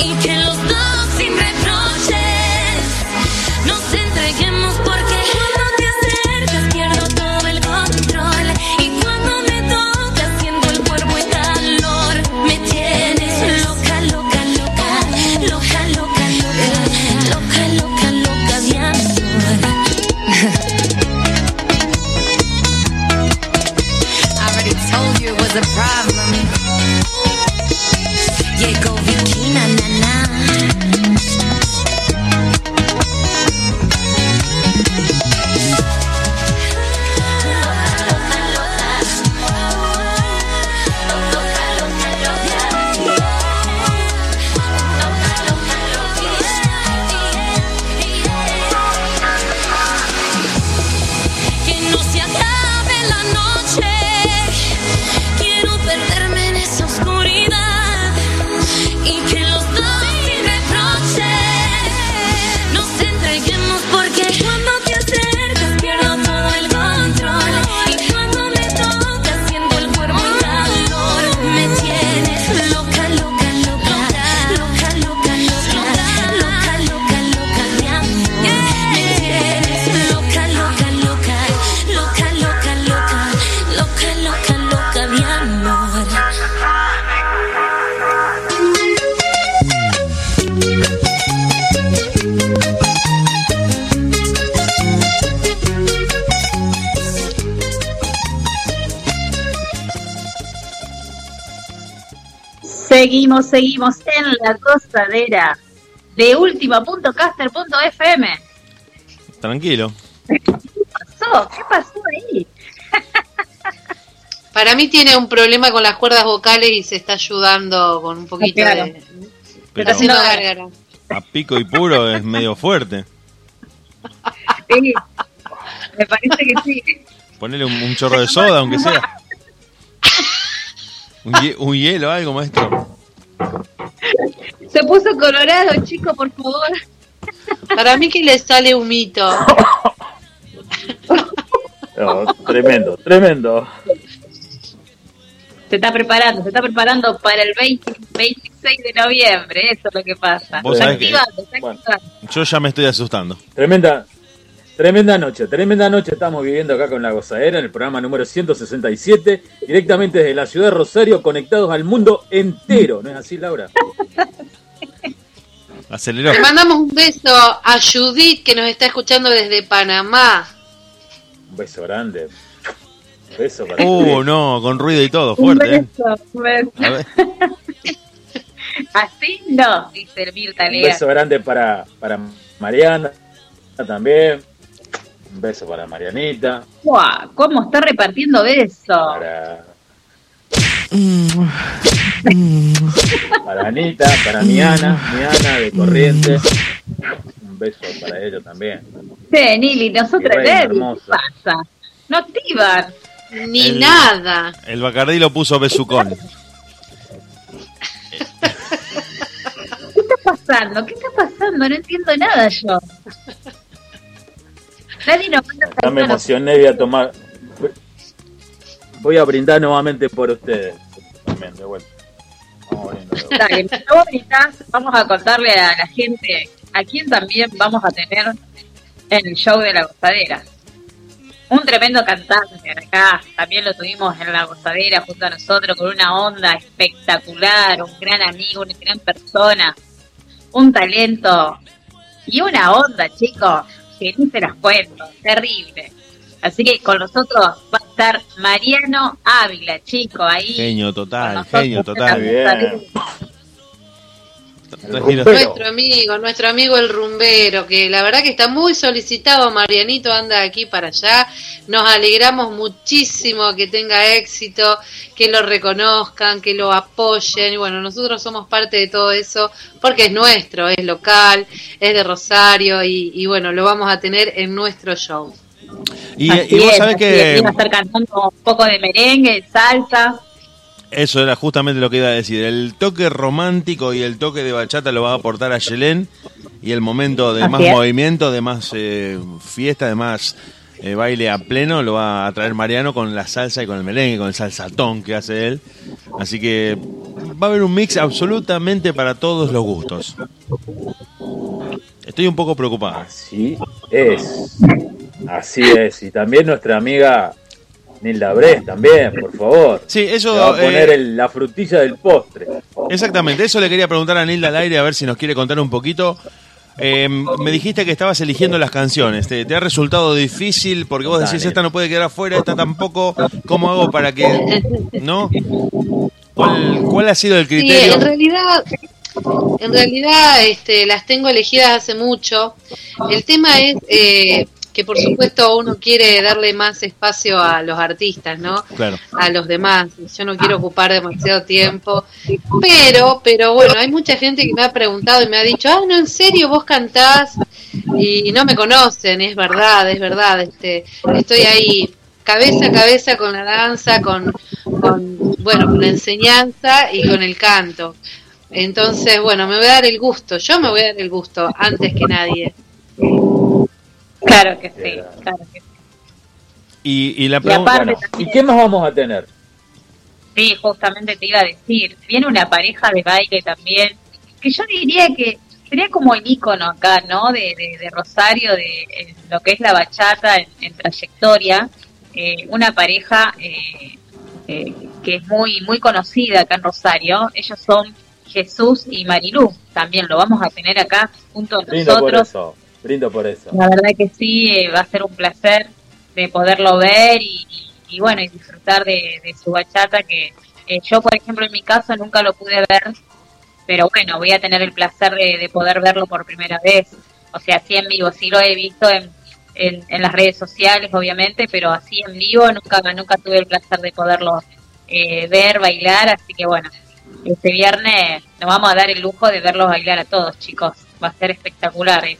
Y que los dos Seguimos, seguimos en la cosadera de última.caster.fm. Tranquilo. ¿Qué pasó? ¿Qué pasó ahí? Para mí tiene un problema con las cuerdas vocales y se está ayudando con un poquito Claro. de... Pero Está haciendo gárgara. a pico y puro es medio fuerte. Sí, me parece que sí. Ponele un, un chorro de soda, aunque sea. Un hielo, algo, maestro. Se puso colorado, chico, por favor. Para mí que le sale humito. No, tremendo, tremendo. Se está preparando, se está preparando para el 20 26 de noviembre, eso es lo que pasa. Está que- está Bueno. Yo ya me estoy asustando. Tremenda, tremenda noche, tremenda noche estamos viviendo acá con la gozadera en el programa número 167, directamente desde la ciudad de Rosario, conectados al mundo entero. ¿No es así, Laura? Aceleró. Le mandamos un beso a Judith que nos está escuchando desde Panamá. Un beso grande. Un beso para Uh, no, con ruido y todo, Un fuerte. ¿eh? beso, un beso. A ver. Así no, dice Mirta Un Lea. beso grande para, para Mariana también. Un beso para Marianita. Guau, ¿Cómo está repartiendo besos? Para, para Anita, para mi Ana, mi Ana de Corrientes. Un beso para ella también. Sí, Nili, nosotros ¿qué hermosa. pasa? No activan. Ni El- nada. El Bacardí lo puso besucón. ¿Qué está pasando? ¿Qué está pasando? No entiendo nada yo. Nadie nos manda Ya me emocioné, voy a tomar. Voy a brindar nuevamente por ustedes. También, de vuelta. Vamos. Dale, brindás, vamos a contarle a la gente a quién también vamos a tener en el show de la gozadera. Un tremendo cantante acá, también lo tuvimos en la gozadera junto a nosotros con una onda espectacular, un gran amigo, una gran persona, un talento y una onda, chicos, que ni se las cuento, terrible. Así que con nosotros va a estar Mariano Ávila, chico, ahí. Genio total, genio total. gozadera. Nuestro amigo, nuestro amigo el rumbero, que la verdad que está muy solicitado, Marianito anda de aquí para allá. Nos alegramos muchísimo que tenga éxito, que lo reconozcan, que lo apoyen. Y bueno, nosotros somos parte de todo eso porque es nuestro, es local, es de Rosario y, y bueno, lo vamos a tener en nuestro show. Y, Así y vos es, sabés es. que Iba a estar cantando un poco de merengue, salsa. Eso era justamente lo que iba a decir. El toque romántico y el toque de bachata lo va a aportar a Yelén y el momento de Así más es. movimiento, de más eh, fiesta, de más eh, baile a pleno lo va a traer Mariano con la salsa y con el merengue, con el salsatón que hace él. Así que va a haber un mix absolutamente para todos los gustos. Estoy un poco preocupado. Así es. Así es. Y también nuestra amiga Nilda Bres, también, por favor. Sí, eso. Le va a poner eh, el- la frutilla del postre. Exactamente, eso le quería preguntar a Nilda al aire a ver si nos quiere contar un poquito. Eh, me dijiste que estabas eligiendo las canciones. ¿Te, te ha resultado difícil? Porque vos decís, esta no puede quedar afuera, esta tampoco. ¿Cómo hago para que.? ¿No? ¿Cuál, cuál ha sido el Sí, criterio? en realidad, en realidad este, las tengo elegidas hace mucho. El tema es eh, que por supuesto uno quiere darle más espacio a los artistas, ¿no? Claro. A los demás. Yo no quiero ocupar demasiado tiempo. Pero, pero bueno, hay mucha gente que me ha preguntado y me ha dicho, ah, no, en serio, vos cantás y no me conocen, es verdad, es verdad. Este, estoy ahí cabeza a cabeza con la danza, con, con bueno, con la enseñanza y con el canto. Entonces, bueno, me voy a dar el gusto, yo me voy a dar el gusto antes que nadie. Claro que sí, claro que sí. Y, y la Y pregunta. aparte Bueno, ¿Y qué más vamos a tener? Sí, justamente te iba a decir. Viene una pareja de baile también, que yo diría que sería como el ícono acá, ¿no? De, de, de Rosario, de eh, lo que es la bachata en, en trayectoria. Eh, una pareja eh, eh, que es muy, muy conocida acá en Rosario. Ellos son Jesús y Marilú. También lo vamos a tener acá junto a Brindo por nosotros. eso. Brindo por eso. La verdad que sí, eh, va a ser un placer de poderlo ver y, bueno, y disfrutar de, de su bachata que eh, yo, por ejemplo, en mi caso nunca lo pude ver, pero bueno, voy a tener el placer de, de poder verlo por primera vez. O sea, así en vivo, sí lo he visto en, en, en las redes sociales, obviamente, pero así en vivo nunca, nunca tuve el placer de poderlo eh, ver, bailar, así que bueno, este viernes nos vamos a dar el lujo de verlos bailar a todos, chicos. Va a ser espectacular. eh.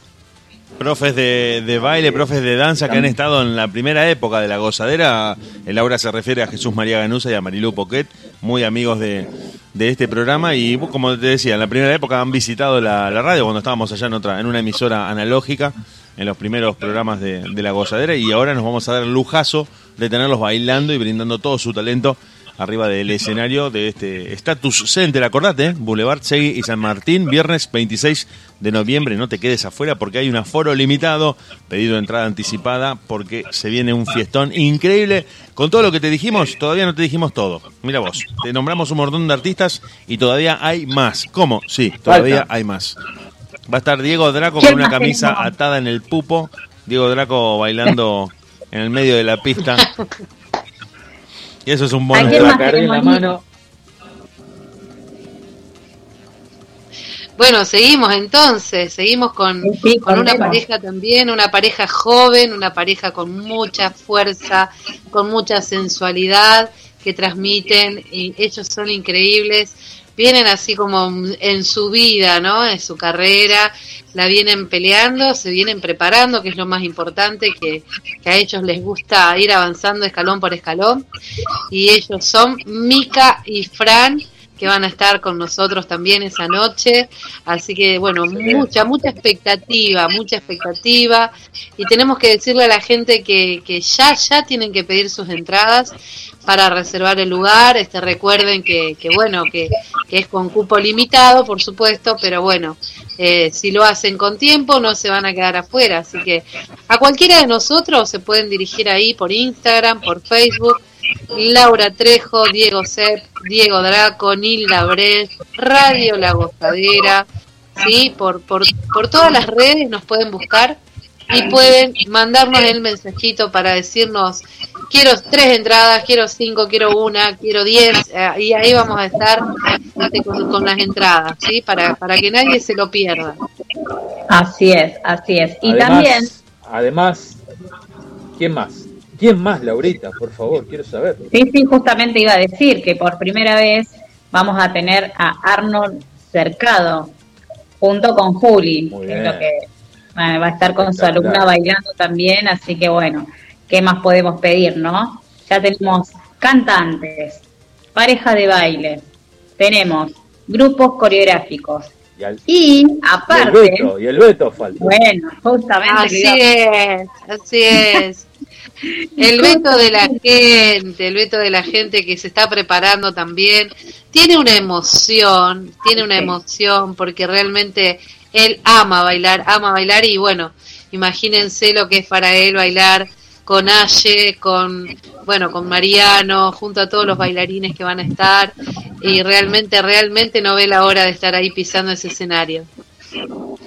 Profes de, de baile, profes de danza que han estado en la primera época de la gozadera. El Laura se refiere a Jesús María Ganusa y a Marilú Poquet, muy amigos de, de este programa. Y como te decía, en la primera época han visitado la, la radio cuando estábamos allá en otra, en una emisora analógica, en los primeros programas de, de la gozadera. Y ahora nos vamos a dar el lujazo de tenerlos bailando y brindando todo su talento arriba del escenario de este Status Center. Acordate, ¿eh? Boulevard Segui y San Martín, viernes 26 de noviembre. No te quedes afuera porque hay un aforo limitado, pedido de entrada anticipada porque se viene un fiestón increíble. Con todo lo que te dijimos, todavía no te dijimos todo. Mira vos, te nombramos un montón de artistas y todavía hay más. ¿Cómo? Sí, todavía hay más. Va a estar Diego Draco ¿Quién con una camisa atada en el pupo. Diego Draco bailando en el medio de la pista. Y eso es un en la tenemos? mano. Bueno, seguimos entonces, seguimos con, Sí, con una pareja también, una pareja joven, una pareja con mucha fuerza, con mucha sensualidad que transmiten y ellos son increíbles, vienen así como en su vida, ¿no? En su carrera, la vienen peleando, se vienen preparando, que es lo más importante, que, que a ellos les gusta ir avanzando escalón por escalón y ellos son Mika y Fran que van a estar con nosotros también esa noche. Así que, bueno, mucha, mucha expectativa, mucha expectativa. Y tenemos que decirle a la gente que, que ya, ya tienen que pedir sus entradas para reservar el lugar. Este, recuerden que, que bueno, que, que es con cupo limitado, por supuesto, pero bueno, eh, si lo hacen con tiempo no se van a quedar afuera. Así que a cualquiera de nosotros se pueden dirigir ahí por Instagram, por Facebook. Laura Trejo, Diego Sepp, Diego Draco, Nilda Bres, Radio La Gozadera, ¿sí? Por, por, por todas las redes nos pueden buscar y pueden mandarnos el mensajito para decirnos quiero tres entradas, quiero cinco, quiero una, quiero diez, eh, y ahí vamos a estar este, con, con las entradas, ¿sí? Para, para que nadie se lo pierda. Así es, así es. Y además, también, Además, ¿quién más? ¿Quién más, Laurita? Por favor, quiero saber. sí, sí, justamente iba a decir que por primera vez vamos a tener a Arnold Cercado junto con Juli, Muy que es lo que bueno, va a estar con su alumna bailando también, así que bueno, ¿qué más podemos pedir, no? Ya tenemos cantantes, pareja de baile, tenemos grupos coreográficos Y, al- y y el aparte, Beto, y el Beto falta. bueno, justamente Así es, así es. El veto de la gente, el veto de la gente que se está preparando también, tiene una emoción, tiene una emoción porque realmente él ama bailar, ama bailar y bueno, imagínense lo que es para él bailar con Aye, con bueno, con Mariano, junto a todos los bailarines que van a estar y realmente, realmente no ve la hora de estar ahí pisando ese escenario.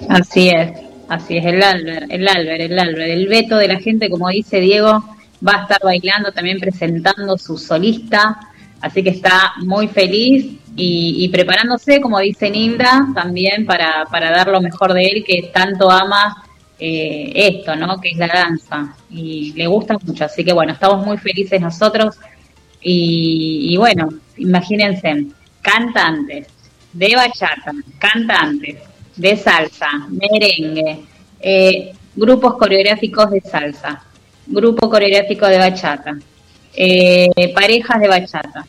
Así es, así es, el Albert, el Albert, el Albert, el veto de la gente, como dice Diego, va a estar bailando, también presentando su solista, así que está muy feliz y, y preparándose, como dice Nilda, también para, para dar lo mejor de él, que tanto ama eh, esto, ¿no? Que es la danza, y le gusta mucho, así que bueno, estamos muy felices nosotros, y, y bueno, imagínense, cantantes de bachata, cantantes de salsa, merengue, eh, grupos coreográficos de salsa, grupo coreográfico de bachata, eh, parejas de bachata,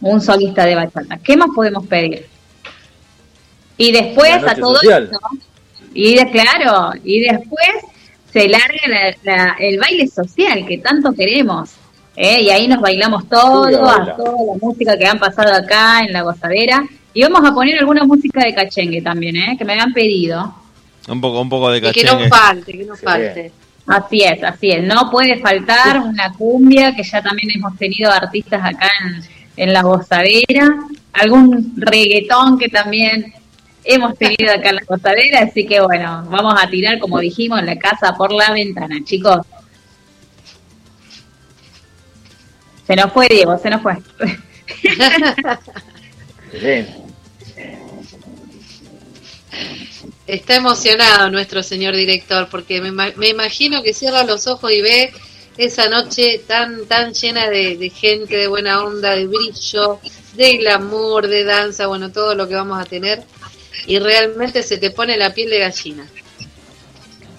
un solista de bachata. ¿Qué más podemos pedir? Y después a todo social. esto, y de, claro, y después se larga la- la- el baile social que tanto queremos. ¿eh? Y ahí nos bailamos todo, a toda la música que han pasado acá en la gozadera. Y vamos a poner alguna música de cachengue también, ¿eh? que me habían pedido. Un poco, un poco de Y que no cachengue. falte, que no falte. Así es, así es. No puede faltar una cumbia, que ya también hemos tenido artistas acá en, en la gozadera. Algún reggaetón que también hemos tenido acá en la gozadera. Así que bueno, vamos a tirar, como dijimos, la casa por la ventana, chicos. Se nos fue, Diego, se nos fue. Está emocionado nuestro señor director porque me, ima- me imagino que cierra los ojos y ve esa noche tan tan llena de, de gente, de buena onda, de brillo, de glamour, de danza, bueno, todo lo que vamos a tener y realmente se te pone la piel de gallina.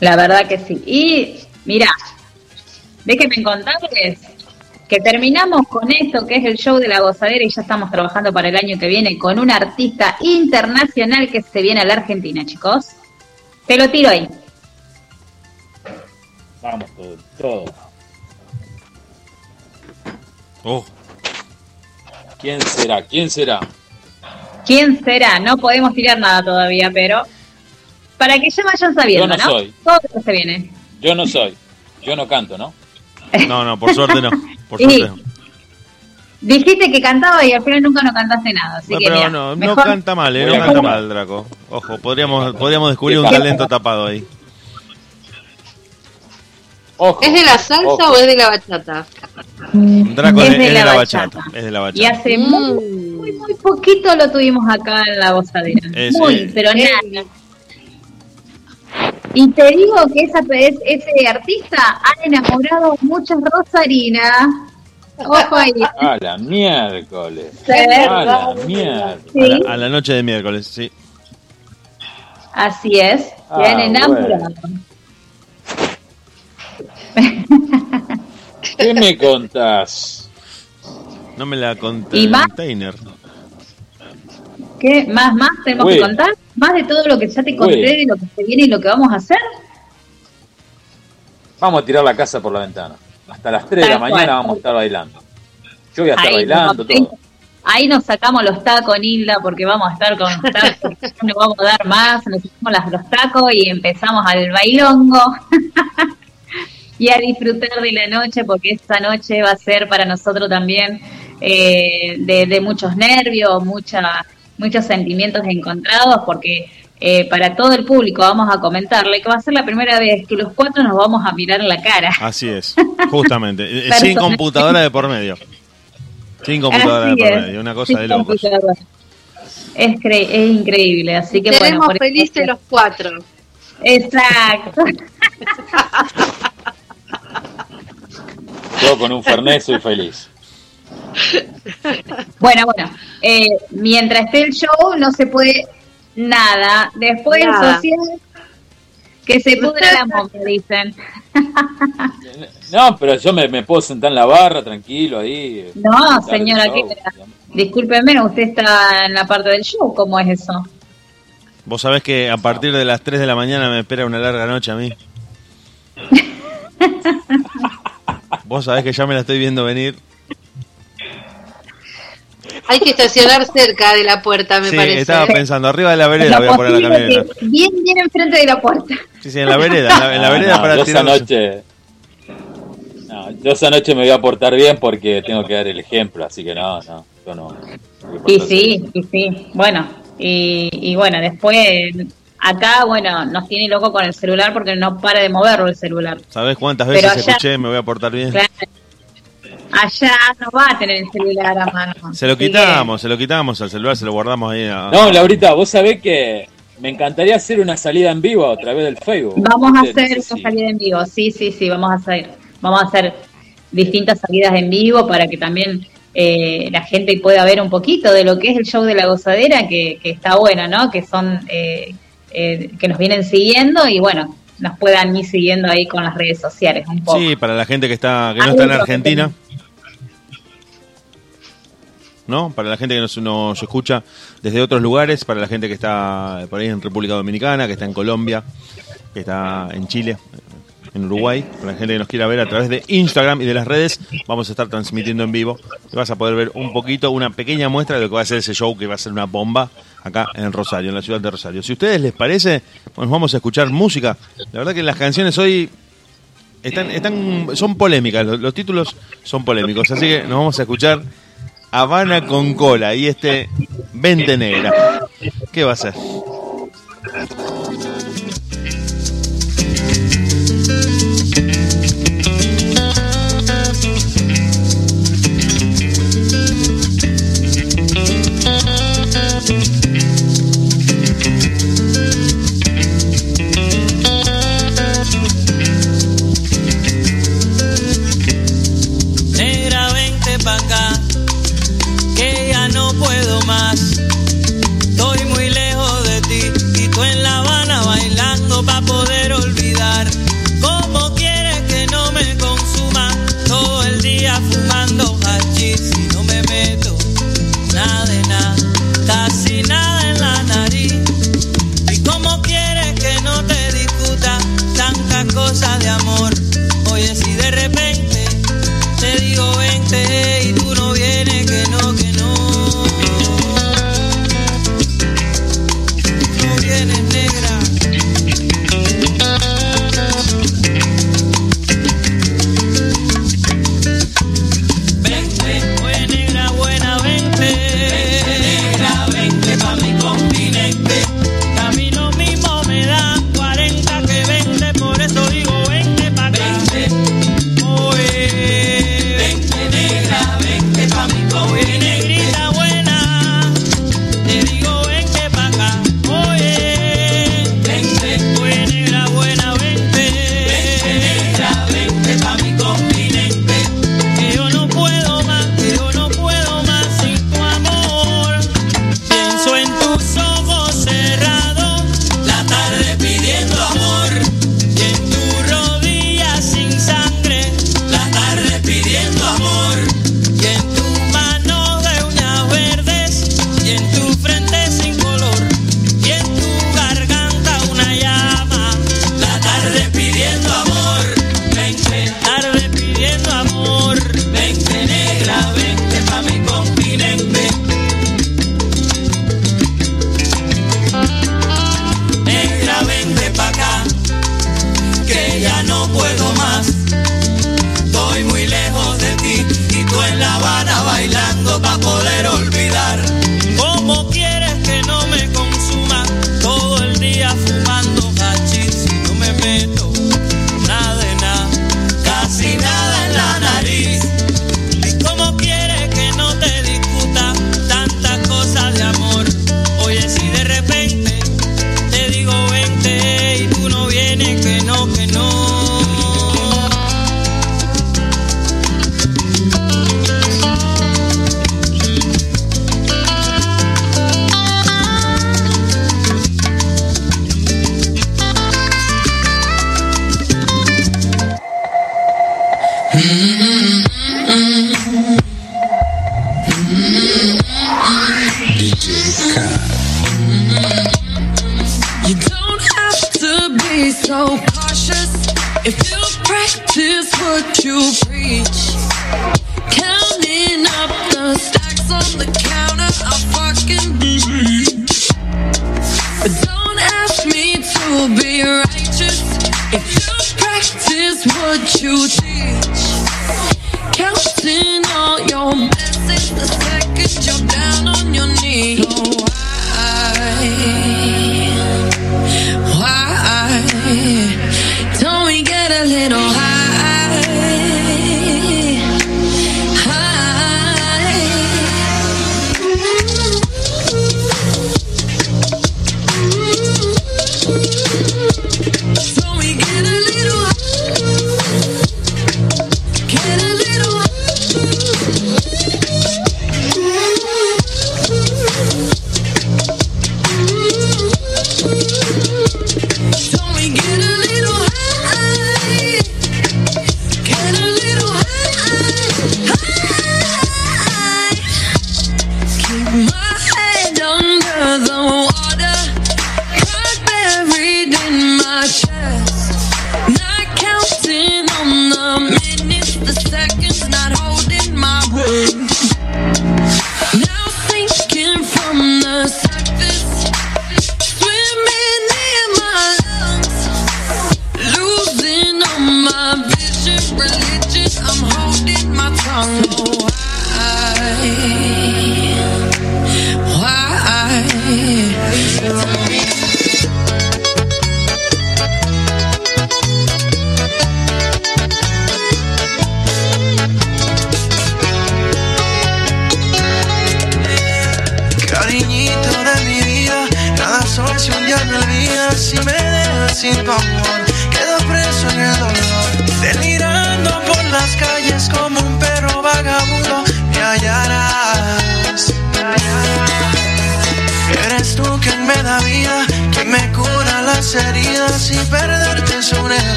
La verdad que sí. Y mira, déjenme contarles que terminamos con esto que es el show de la gozadera y ya estamos trabajando para el año que viene con un artista internacional que se viene a la Argentina, chicos. Te lo tiro ahí. Vamos, todo. todo. Oh, ¿Quién será? ¿Quién será? ¿Quién será? No podemos tirar nada todavía, pero para que ya vayan sabiendo, Yo no soy. Todo lo que se viene. Yo no soy. Yo no canto, ¿no? No, no, por suerte no. Por Y- suerte no. Dijiste que cantaba y al final nunca no cantaste nada, así No, que pero mira, no, no canta mal, eh, no canta mal, Draco. Ojo, podríamos, podríamos descubrir un ¿Qué talento tapado ahí. Ojo. ¿Es de la salsa ojo. o es de la bachata? Draco Es de es de la la bachata. bachata. Es de la Y hace Mm. muy, muy, muy poquito lo tuvimos acá en la gozadera. Es, muy, eh, pero nada. Y te digo que esa, es- ese artista ha enamorado a muchas rosarinas. Ojo ahí. A la miércoles. Sí. A la miércoles. A la, a la noche de miércoles, sí. así es. Se Ah, han enamorado. ¿Qué me contás? No me la conté ¿Y más? container. ¿Qué más, más tenemos Uy. que contar? ¿Más de todo lo que ya te conté, Uy. de lo que se viene y lo que vamos a hacer? Vamos a tirar la casa por la ventana. Hasta las 3 de la mañana cual. vamos a estar bailando. Yo voy a estar Ahí bailando, nos- todo. Ahí nos sacamos los tacos, Nilda, porque vamos a estar con los tacos, no nos vamos a dar más, nos sacamos los tacos y empezamos al bailongo y a disfrutar de la noche, porque esta noche va a ser para nosotros también eh, de, de muchos nervios, mucha, muchos sentimientos encontrados, porque eh, para todo el público vamos a comentarle que va a ser la primera vez que los cuatro nos vamos a mirar en la cara. Así es, justamente. Eh, Sin Personal. computadora de por medio. Sin computadora Así de por es. medio. Una cosa Sin de locos. computadora. Es, cre- es increíble, así que bueno. Tenemos por eso- felices los cuatro. Exacto. Yo con un fernet soy feliz. Bueno, bueno, eh, mientras esté el show no se puede nada. Después Nada. social, que se pudra la monta, dicen. No, pero yo me, me puedo sentar en la barra tranquilo ahí. No, señora, show. ¿qué Discúlpeme, usted está en la parte del show, ¿cómo es eso? Vos sabés que a partir de las 3 de la mañana me espera una larga noche a mí. Vos sabés que ya me la estoy viendo venir. Hay que estacionar cerca de la puerta, me sí, parece. estaba pensando, arriba de la vereda voy a poner la camioneta. bien, bien enfrente de la puerta. Sí, sí, en la vereda, en la, en la vereda No, para yo tirar esa noche. No, yo esa noche me voy a portar bien porque tengo que dar el ejemplo, así que no, no, yo no. Y sí, y sí. Bueno, y, y bueno, después acá, bueno, nos tiene loco con el celular porque no para de moverlo el celular. ¿Sabés cuántas veces allá- escuché me voy a portar bien? Claro. Allá no va a tener el celular a mano. Se lo quitamos, se lo quitamos al celular, se lo guardamos ahí. A... No, Laurita, vos sabés que me encantaría hacer una salida en vivo a través del Facebook. Vamos a No sé hacer una salida en vivo, sí, sí, sí, vamos a hacer, vamos a hacer distintas salidas en vivo para que también eh, la gente pueda ver un poquito de lo que es el show de la gozadera, que, que está bueno, ¿no? Que son, eh, eh, que nos vienen siguiendo y bueno, nos puedan ir siguiendo ahí con las redes sociales un poco. Sí, para la gente que está que no está en que Argentina. Para la gente que nos, nos escucha desde otros lugares, para la gente que está por ahí en República Dominicana, que está en Colombia, que está en Chile, en Uruguay, para la gente que nos quiera ver a través de Instagram y de las redes, vamos a estar transmitiendo en vivo. Y vas a poder ver un poquito, una pequeña muestra de lo que va a ser ese show, que va a ser una bomba acá en Rosario, en la ciudad de Rosario. Si a ustedes les parece, pues vamos a escuchar música. La verdad que las canciones hoy están, están, son polémicas, los títulos son polémicos, así que nos vamos a escuchar Habana con cola y este Vente Negra. ¿Qué va a ser?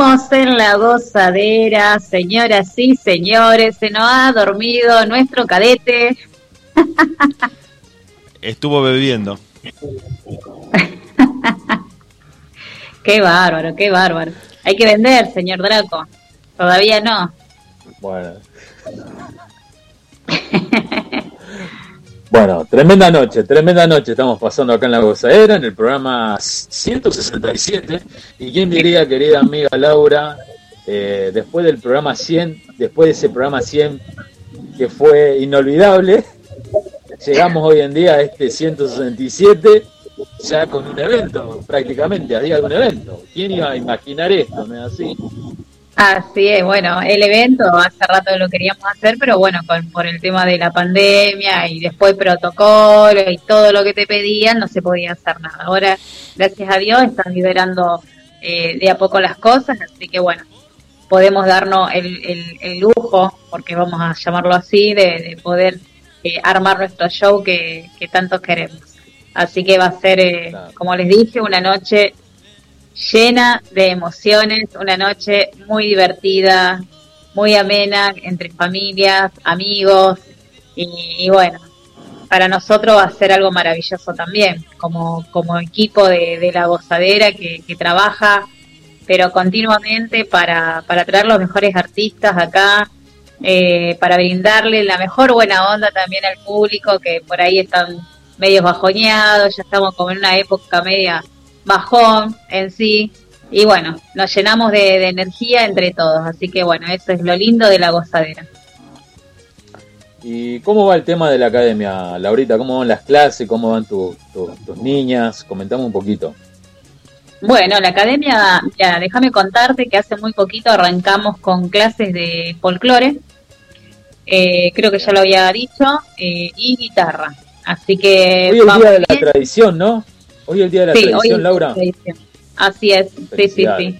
Seguimos en la gozadera, señoras y señores. Se nos ha dormido nuestro cadete. Estuvo bebiendo. Qué bárbaro, qué bárbaro. Hay que vender, señor Draco. Todavía no. Bueno. Bueno, tremenda noche, tremenda noche estamos pasando acá en la gozadera, en el programa 167. Y quién diría, querida amiga Laura, eh, después del programa 100, después de ese programa 100 que fue inolvidable, llegamos hoy en día a este 167 ya con un evento, prácticamente, a día de un evento. ¿Quién iba a imaginar esto? ¿No así? Así es, bueno, el evento hace rato lo queríamos hacer, pero bueno, con, por el tema de la pandemia y después protocolo y todo lo que te pedían, no se podía hacer nada. Ahora, gracias a Dios, están liberando eh, de a poco las cosas, así que bueno, podemos darnos el, el- el lujo, porque vamos a llamarlo así, de, de poder eh, armar nuestro show que, que tanto queremos. Así que va a ser, eh, como les dije, una noche llena de emociones, una noche muy divertida, muy amena entre familias, amigos y, bueno, para nosotros va a ser algo maravilloso también, como, como equipo de, de la gozadera que, trabaja, pero continuamente para, para traer los mejores artistas acá, eh, para brindarle la mejor buena onda también al público que por ahí están medios bajoneados, ya estamos como en una época media bajón en sí. Y bueno, nos llenamos de, de energía entre todos. Así que bueno, eso es lo lindo de la gozadera. ¿Y cómo va el tema de la academia, Laurita? ¿Cómo van las clases? ¿Cómo van tu- tu- tus niñas? Comentame un poquito. Bueno, la academia, ya, déjame contarte que hace muy poquito arrancamos con clases de folclore. Eh, creo que ya lo había dicho, eh, y guitarra. Así que Hoy es día de la tradición, ¿no? Hoy es el día de la Sí, tradición, Laura. tradición. Así es, sí, sí, sí.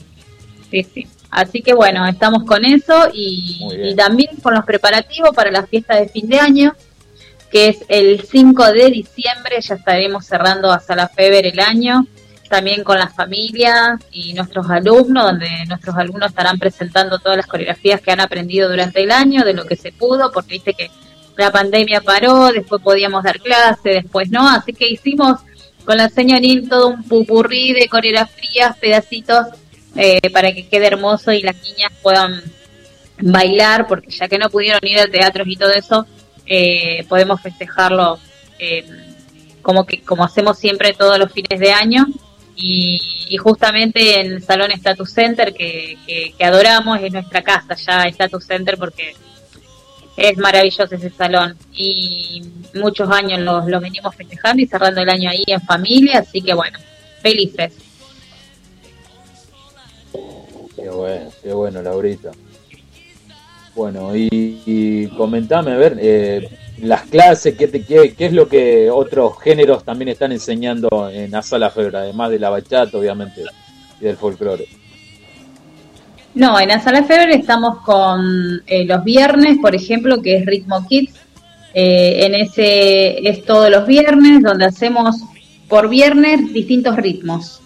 Sí, sí. Así que bueno, estamos con eso y, también con los preparativos para la fiesta de fin de año, que es el 5 de diciembre, ya estaremos cerrando a Sala Feber el año, también con las familias y nuestros alumnos, donde nuestros alumnos estarán presentando todas las coreografías que han aprendido durante el año, de lo que se pudo, porque viste que la pandemia paró, después podíamos dar clase, después no, así que hicimos con la señora Nil todo un pupurrí de coreografías, pedacitos, eh, para que quede hermoso y las niñas puedan bailar, porque ya que no pudieron ir al teatro y todo eso, eh, podemos festejarlo eh, como que como hacemos siempre todos los fines de año. Y, y justamente en el Salón Status Center, que, que, que adoramos, es nuestra casa ya, Status Center, porque es maravilloso ese salón y muchos años los, los venimos festejando y cerrando el año ahí en familia, así que bueno, felices. Qué bueno, qué bueno, Laurita. Bueno, y, comentame, a ver, eh, las clases, ¿qué, te- qué, qué es lo que otros géneros también están enseñando en la sala Febre, además de la bachata, obviamente, y del folclore? No, en la sala Febre estamos con eh, los viernes, por ejemplo, que es Ritmo Kids. Eh, en ese es todos los viernes, donde hacemos por viernes distintos ritmos.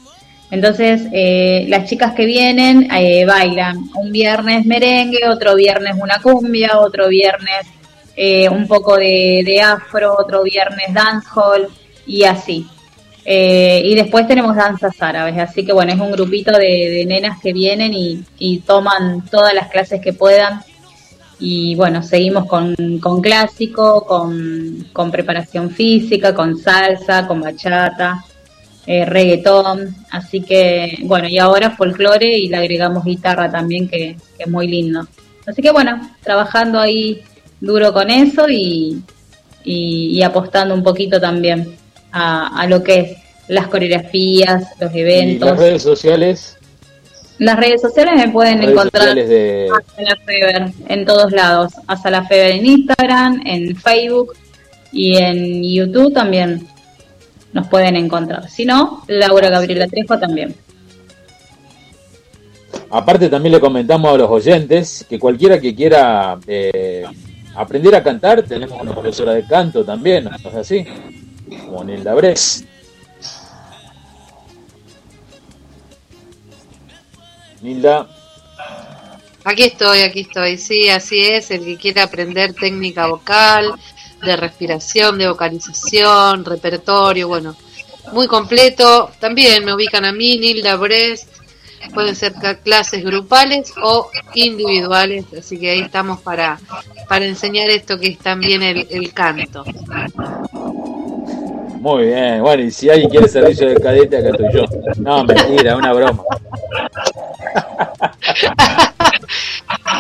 Entonces, eh, las chicas que vienen eh, bailan un viernes merengue, otro viernes una cumbia, otro viernes un poco de, de afro, otro viernes dancehall y así. Eh, y después tenemos danzas árabes, así que bueno, es un grupito de, nenas que vienen y, toman todas las clases que puedan. Y bueno, seguimos con, clásico, con, preparación física, con salsa, con bachata, eh, reggaetón. Así que bueno, y ahora folclore y le agregamos guitarra también, que, es muy lindo. Así que bueno, trabajando ahí duro con eso y, y apostando un poquito también a, a lo que es las coreografías, los Y eventos. las redes sociales, Las redes sociales me pueden redes encontrar de... Feber en todos lados. A Sala Feber en Instagram, en Facebook y en YouTube también nos pueden encontrar. Si no, Laura Gabriela Trejo también. Aparte también le comentamos a los oyentes que cualquiera que quiera eh, aprender a cantar, tenemos una profesora de canto también, ¿no es así? Como Nilda Bres. Nilda, Aquí estoy, aquí estoy. Sí, así es. El que quiera aprender técnica vocal, de respiración, de vocalización, repertorio, bueno, muy completo. También me ubican a mí, Nilda Brest. Pueden ser clases grupales o individuales, así que ahí estamos para, para enseñar esto que es también el canto. Muy bien. Bueno, y si alguien quiere servicio de cadete, acá estoy yo. No, mentira, una broma.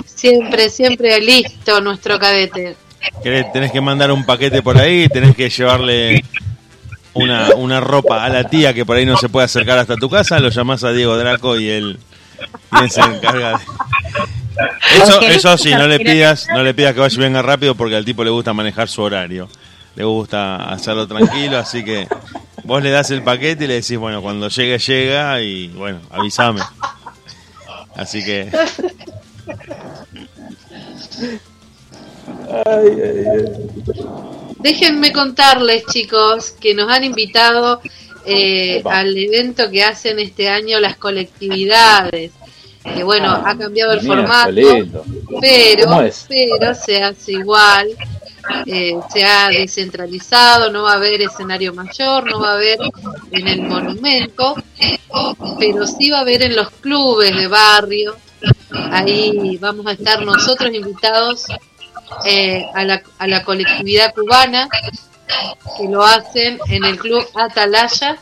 Siempre, siempre listo nuestro cadete. Querés- Tenés que mandar un paquete por ahí, tenés que llevarle una, una ropa a la tía que por ahí no se puede acercar hasta tu casa, lo llamás a Diego Draco y él, y él se encarga de... Eso, eso sí, no le pidas, no le pidas que vaya y venga rápido porque al tipo le gusta manejar su horario. Le gusta hacerlo tranquilo, así que vos le das el paquete y le decís, bueno, cuando llegue, llega y bueno, avísame. Así que Déjenme contarles, chicos, que nos han invitado eh, al evento que hacen este año las colectividades. Que bueno, ha cambiado el Mira, formato, pero, pero se hace igual. Eh, se ha descentralizado, no va a haber escenario mayor, no va a haber en el monumento, pero sí va a haber en los clubes de barrio. Ahí vamos a estar nosotros invitados eh, a, la, a la colectividad cubana que lo hacen en el club Atalaya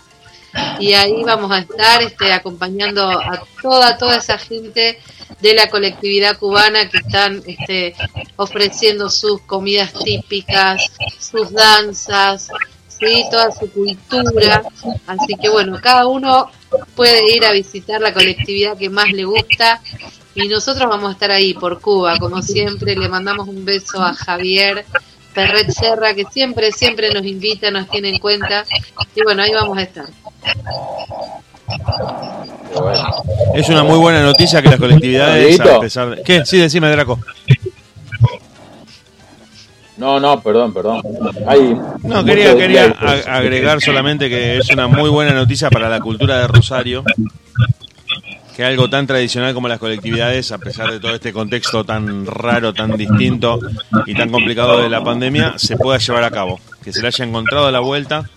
y ahí vamos a estar este, acompañando a toda toda esa gente de la colectividad cubana que están este, ofreciendo sus comidas típicas, sus danzas, toda su cultura. Así que bueno, cada uno puede ir a visitar la colectividad que más le gusta y nosotros vamos a estar ahí por Cuba, como siempre. Le mandamos un beso a Javier Perret Serra, que siempre, siempre nos invita, nos tiene en cuenta. Y bueno, ahí vamos a estar. Bueno. es una muy buena noticia que las colectividades, a pesar de... ¿Qué? Sí, decime, Draco. No, no, perdón, perdón. Hay No, quería, quería agregar solamente que es una muy buena noticia para la cultura de Rosario, que algo tan tradicional como las colectividades, a pesar de todo este contexto tan raro, tan distinto y tan complicado de la pandemia, se pueda llevar a cabo, que se le haya encontrado la vuelta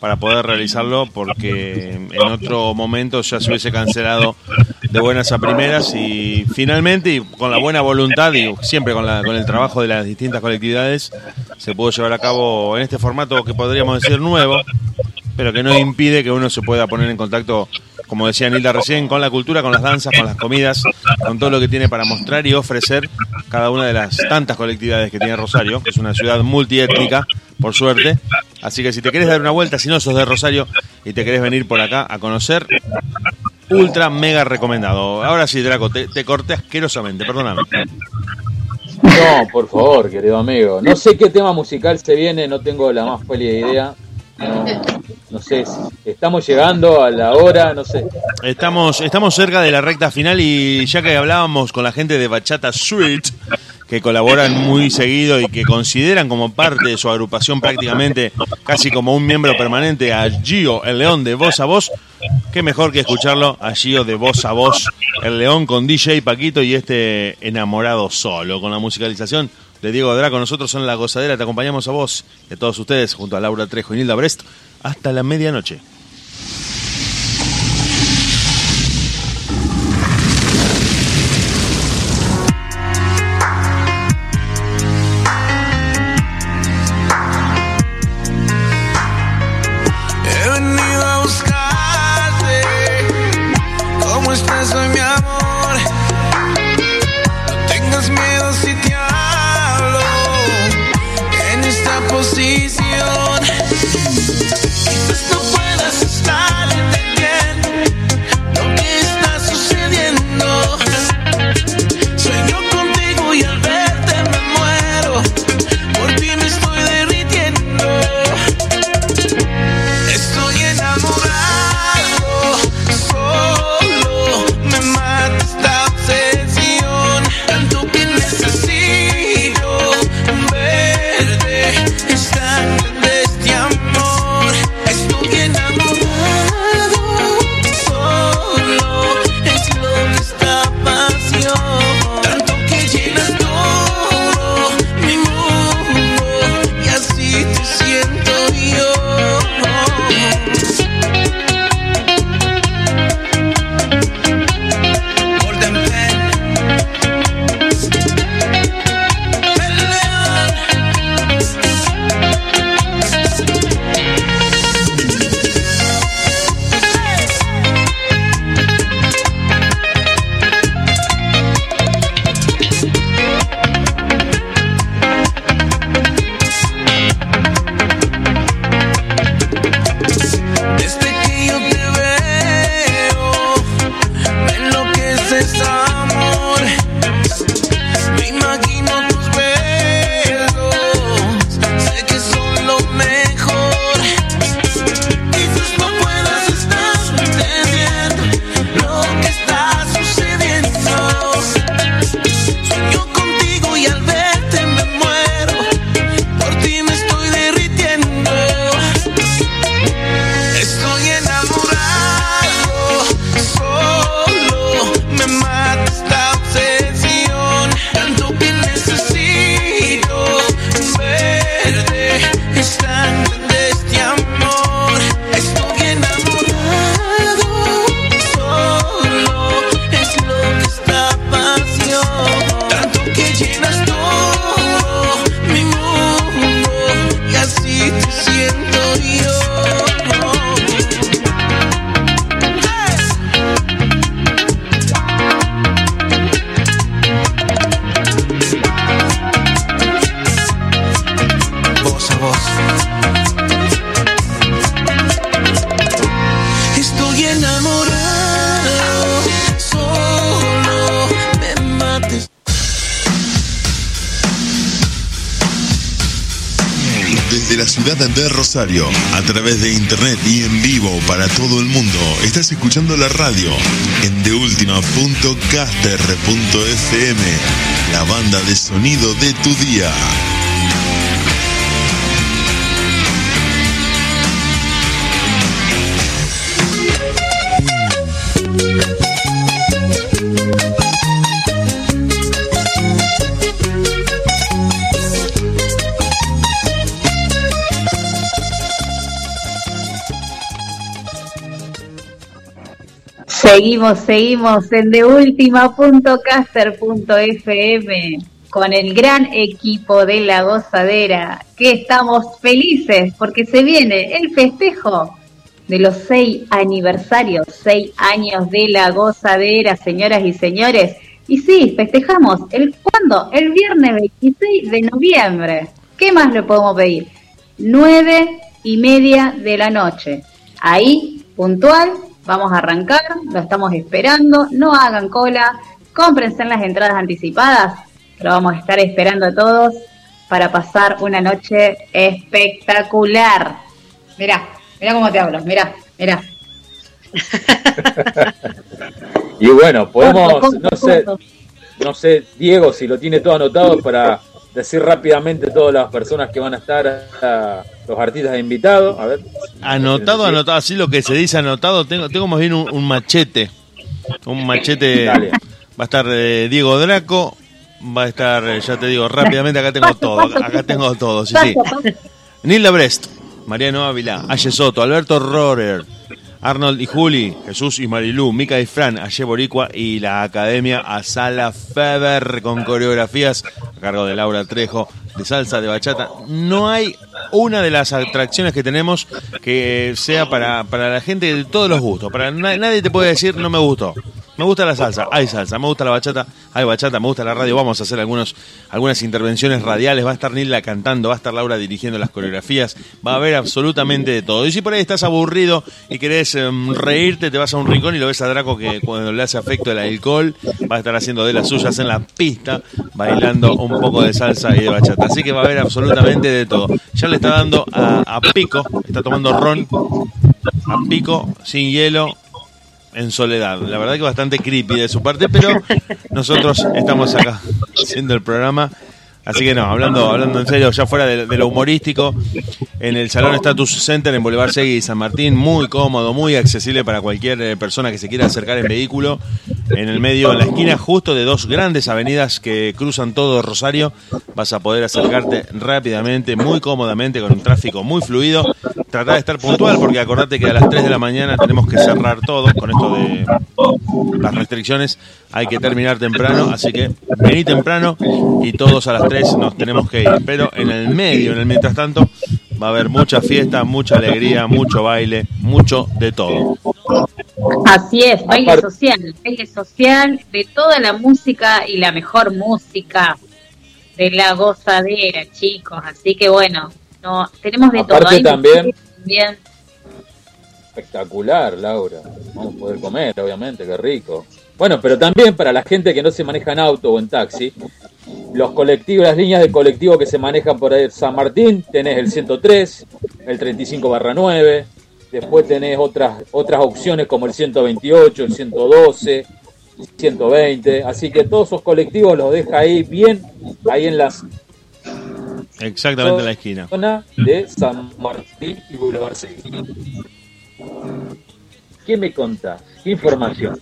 para poder realizarlo, porque en otro momento ya se hubiese cancelado de buenas a primeras y finalmente, y con la buena voluntad y siempre con, la, con el trabajo de las distintas colectividades, se pudo llevar a cabo en este formato que podríamos decir nuevo, pero que no impide que uno se pueda poner en contacto, como decía Nilda recién, con la cultura, con las danzas, con las comidas, con todo lo que tiene para mostrar y ofrecer cada una de las tantas colectividades que tiene Rosario, que es una ciudad multiétnica, por suerte. Así que si te querés dar una vuelta, si no sos de Rosario y te querés venir por acá a conocer, ultra mega recomendado. Ahora sí, Draco, te, te corté asquerosamente, perdóname. No, por favor, querido amigo. No sé qué tema musical se viene, no tengo la más pálida idea. No, no sé, estamos llegando a la hora, no sé. Estamos, estamos cerca de la recta final y ya que hablábamos con la gente de Bachata Street, que colaboran muy seguido y que consideran como parte de su agrupación prácticamente casi como un miembro permanente a Gio, el león de voz a voz, qué mejor que escucharlo a Gio de voz a voz, el león con DJ Paquito y este enamorado solo, con la musicalización de Diego Draco. Nosotros son La Gozadera, te acompañamos a vos y a todos ustedes junto a Laura Trejo y Nilda Brest hasta la medianoche. ¿Cómo estás hoy, mi amor? De Rosario, a través de internet y en vivo para todo el mundo. Estás escuchando la radio en deultima.caster.fm, la banda de sonido de tu día. Seguimos, seguimos en deultima.caster.fm con el gran equipo de la gozadera, que estamos felices porque se viene el festejo de los seis aniversarios, seis años de la gozadera, señoras y señores. Y sí, festejamos, ¿el cuándo? El viernes 26 de noviembre. ¿Qué más le podemos pedir? Nueve y media de la noche. Ahí, puntual, vamos a arrancar, lo estamos esperando, no hagan cola, cómprense en las entradas anticipadas, lo vamos a estar esperando a todos para pasar una noche espectacular. Mirá, mirá cómo te hablo, mirá, mirá. Y bueno, podemos, no sé, no sé, Diego, si lo tiene todo anotado para decir rápidamente todas las personas que van a estar, a- los artistas invitados. A ver. Anotado, anotado, así lo que se dice anotado, tengo, tengo más bien un, un machete. Un machete. Dale. Va a estar eh, Diego Draco, va a estar, eh, ya te digo, rápidamente acá tengo todo, acá tengo todo, sí, sí. Nilda Brest, Mariano Ávila, Aye Soto, Alberto Rohrer, Arnold y Juli, Jesús y Marilú, Mica y Fran, Aye Boricua y la Academia Asala Feber con coreografías a cargo de Laura Trejo de salsa, de bachata. No hay una de las atracciones que tenemos que sea para, para la gente de todos los gustos. Para na- nadie te puede decir no me gustó. Me gusta la salsa, hay salsa, me gusta la bachata, hay bachata, me gusta la radio, vamos a hacer algunos, algunas intervenciones radiales, va a estar Nilda cantando, va a estar Laura dirigiendo las coreografías, va a haber absolutamente de todo. Y si por ahí estás aburrido y querés em, reírte, te vas a un rincón y lo ves a Draco que cuando le hace afecto el alcohol, va a estar haciendo de las suyas en la pista, bailando un poco de salsa y de bachata. Así que va a haber absolutamente de todo. Ya le está dando a, a pico, está tomando ron a pico, sin hielo, en soledad. La verdad que bastante creepy de su parte, pero nosotros estamos acá haciendo el programa. Así que no, hablando, hablando en serio, ya fuera de, lo humorístico, en el Salón Status Center en Boulevard Segui y San Martín, muy cómodo, muy accesible para cualquier eh, persona que se quiera acercar en vehículo. En el medio, en la esquina justo de dos grandes avenidas que cruzan todo Rosario, vas a poder acercarte rápidamente, muy cómodamente, con un tráfico muy fluido. Tratar de estar puntual, porque acordate que a las 3 de la mañana tenemos que cerrar todo con esto de las restricciones. Hay que terminar temprano, así que vení temprano y todos a las 3 nos tenemos que ir. Pero en el medio, en el mientras tanto, va a haber mucha fiesta, mucha alegría, mucho baile, mucho de todo. Así es, baile social, baile social de toda la música y la mejor música de la gozadera, chicos. Así que bueno, no tenemos de todo. Aparte Hay también- también. Espectacular, Laura. Vamos a poder comer, obviamente, qué rico. Bueno, pero también para la gente que no se maneja en auto o en taxi, los colectivos, las líneas de colectivo que se manejan por ahí San Martín, tenés el 103, el 35 barra 9, después tenés otras, otras opciones como el 128, el 112, 120, así que todos esos colectivos los deja ahí bien, ahí en las Exactamente en la esquina. zona de San Martín y Boulevard Seguí. ¿Qué me contás? ¿Qué información?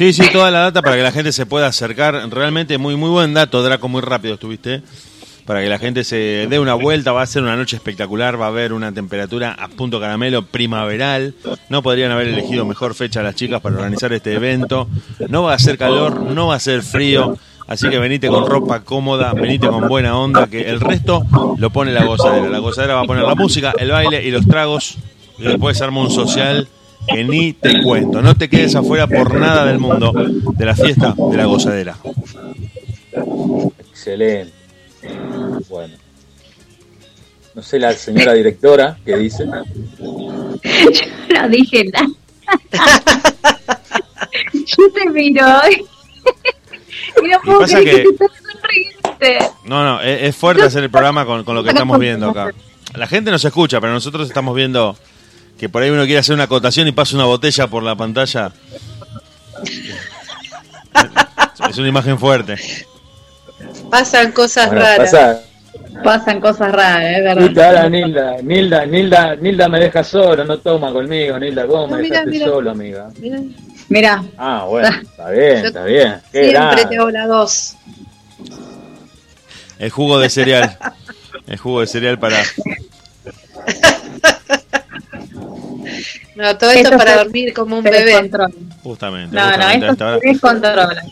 Sí, sí, toda la data para que la gente se pueda acercar. Realmente muy muy buen dato, Draco, muy rápido estuviste. Para que la gente se dé una vuelta, va a ser una noche espectacular, va a haber una temperatura a punto caramelo primaveral. No podrían haber elegido mejor fecha las chicas para organizar este evento. No va a ser calor, no va a ser frío. Así que venite con ropa cómoda, venite con buena onda, que el resto lo pone la gozadera. La gozadera va a poner la música, el baile y los tragos. Y después arma un social que ni te cuento. No te quedes afuera por nada del mundo de la fiesta de la gozadera. Excelente. Bueno. No sé la señora directora qué dice. Yo no dije nada. Yo te miro y no puedo creer que, que- te. No, no, es, es fuerte hacer el programa con, con lo que estamos viendo acá. La gente nos escucha, pero nosotros estamos viendo que por ahí uno quiere hacer una acotación y pasa una botella por la pantalla. Es una imagen fuerte. Pasan cosas Bueno, raras. pasa- Pasan cosas raras, verdad. Puta, ahora Nilda, Nilda, Nilda, Nilda me deja solo, no toma conmigo, Nilda, ¿cómo No, me dejaste solo, amiga? Mirá, Mira, Ah, bueno, está bien, está bien. Qué Siempre grande. te hago la dos. El jugo de cereal. El jugo de cereal para. No, todo esto Esto para se- dormir como un bebé. descontrola. Justamente. No, no, justamente a esto se descontrola.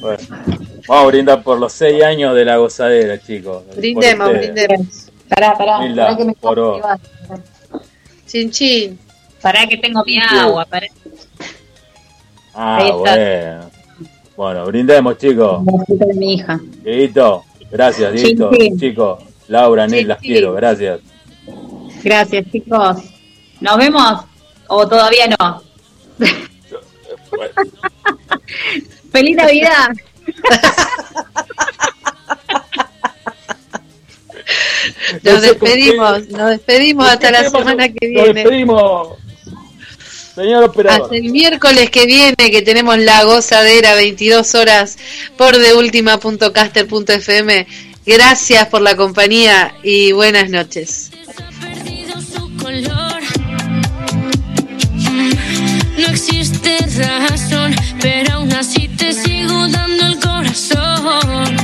Bueno, vamos a brindar por los seis años de la gozadera, chicos. Brindemos, brindemos. Pará, pará. Nilda, pará que me por vos. Chin chin. Pará que tengo mi agua. Pará. Ah, bueno. Bueno, brindemos, chicos. Mi hija. Dieguito, gracias, Dieguito. Chicos, Laura, Nil, las quiero, gracias. Gracias, chicos. ¿Nos vemos? ¿O todavía no? ¡Feliz Navidad! Nos despedimos, nos despedimos hasta la semana que Nos viene. despedimos. Señor operador. Hasta el miércoles que viene que tenemos la gozadera 22 horas por deultima.caster.fm. Gracias por la compañía y buenas noches. No existe razón, pero aún así te sigo dando el corazón.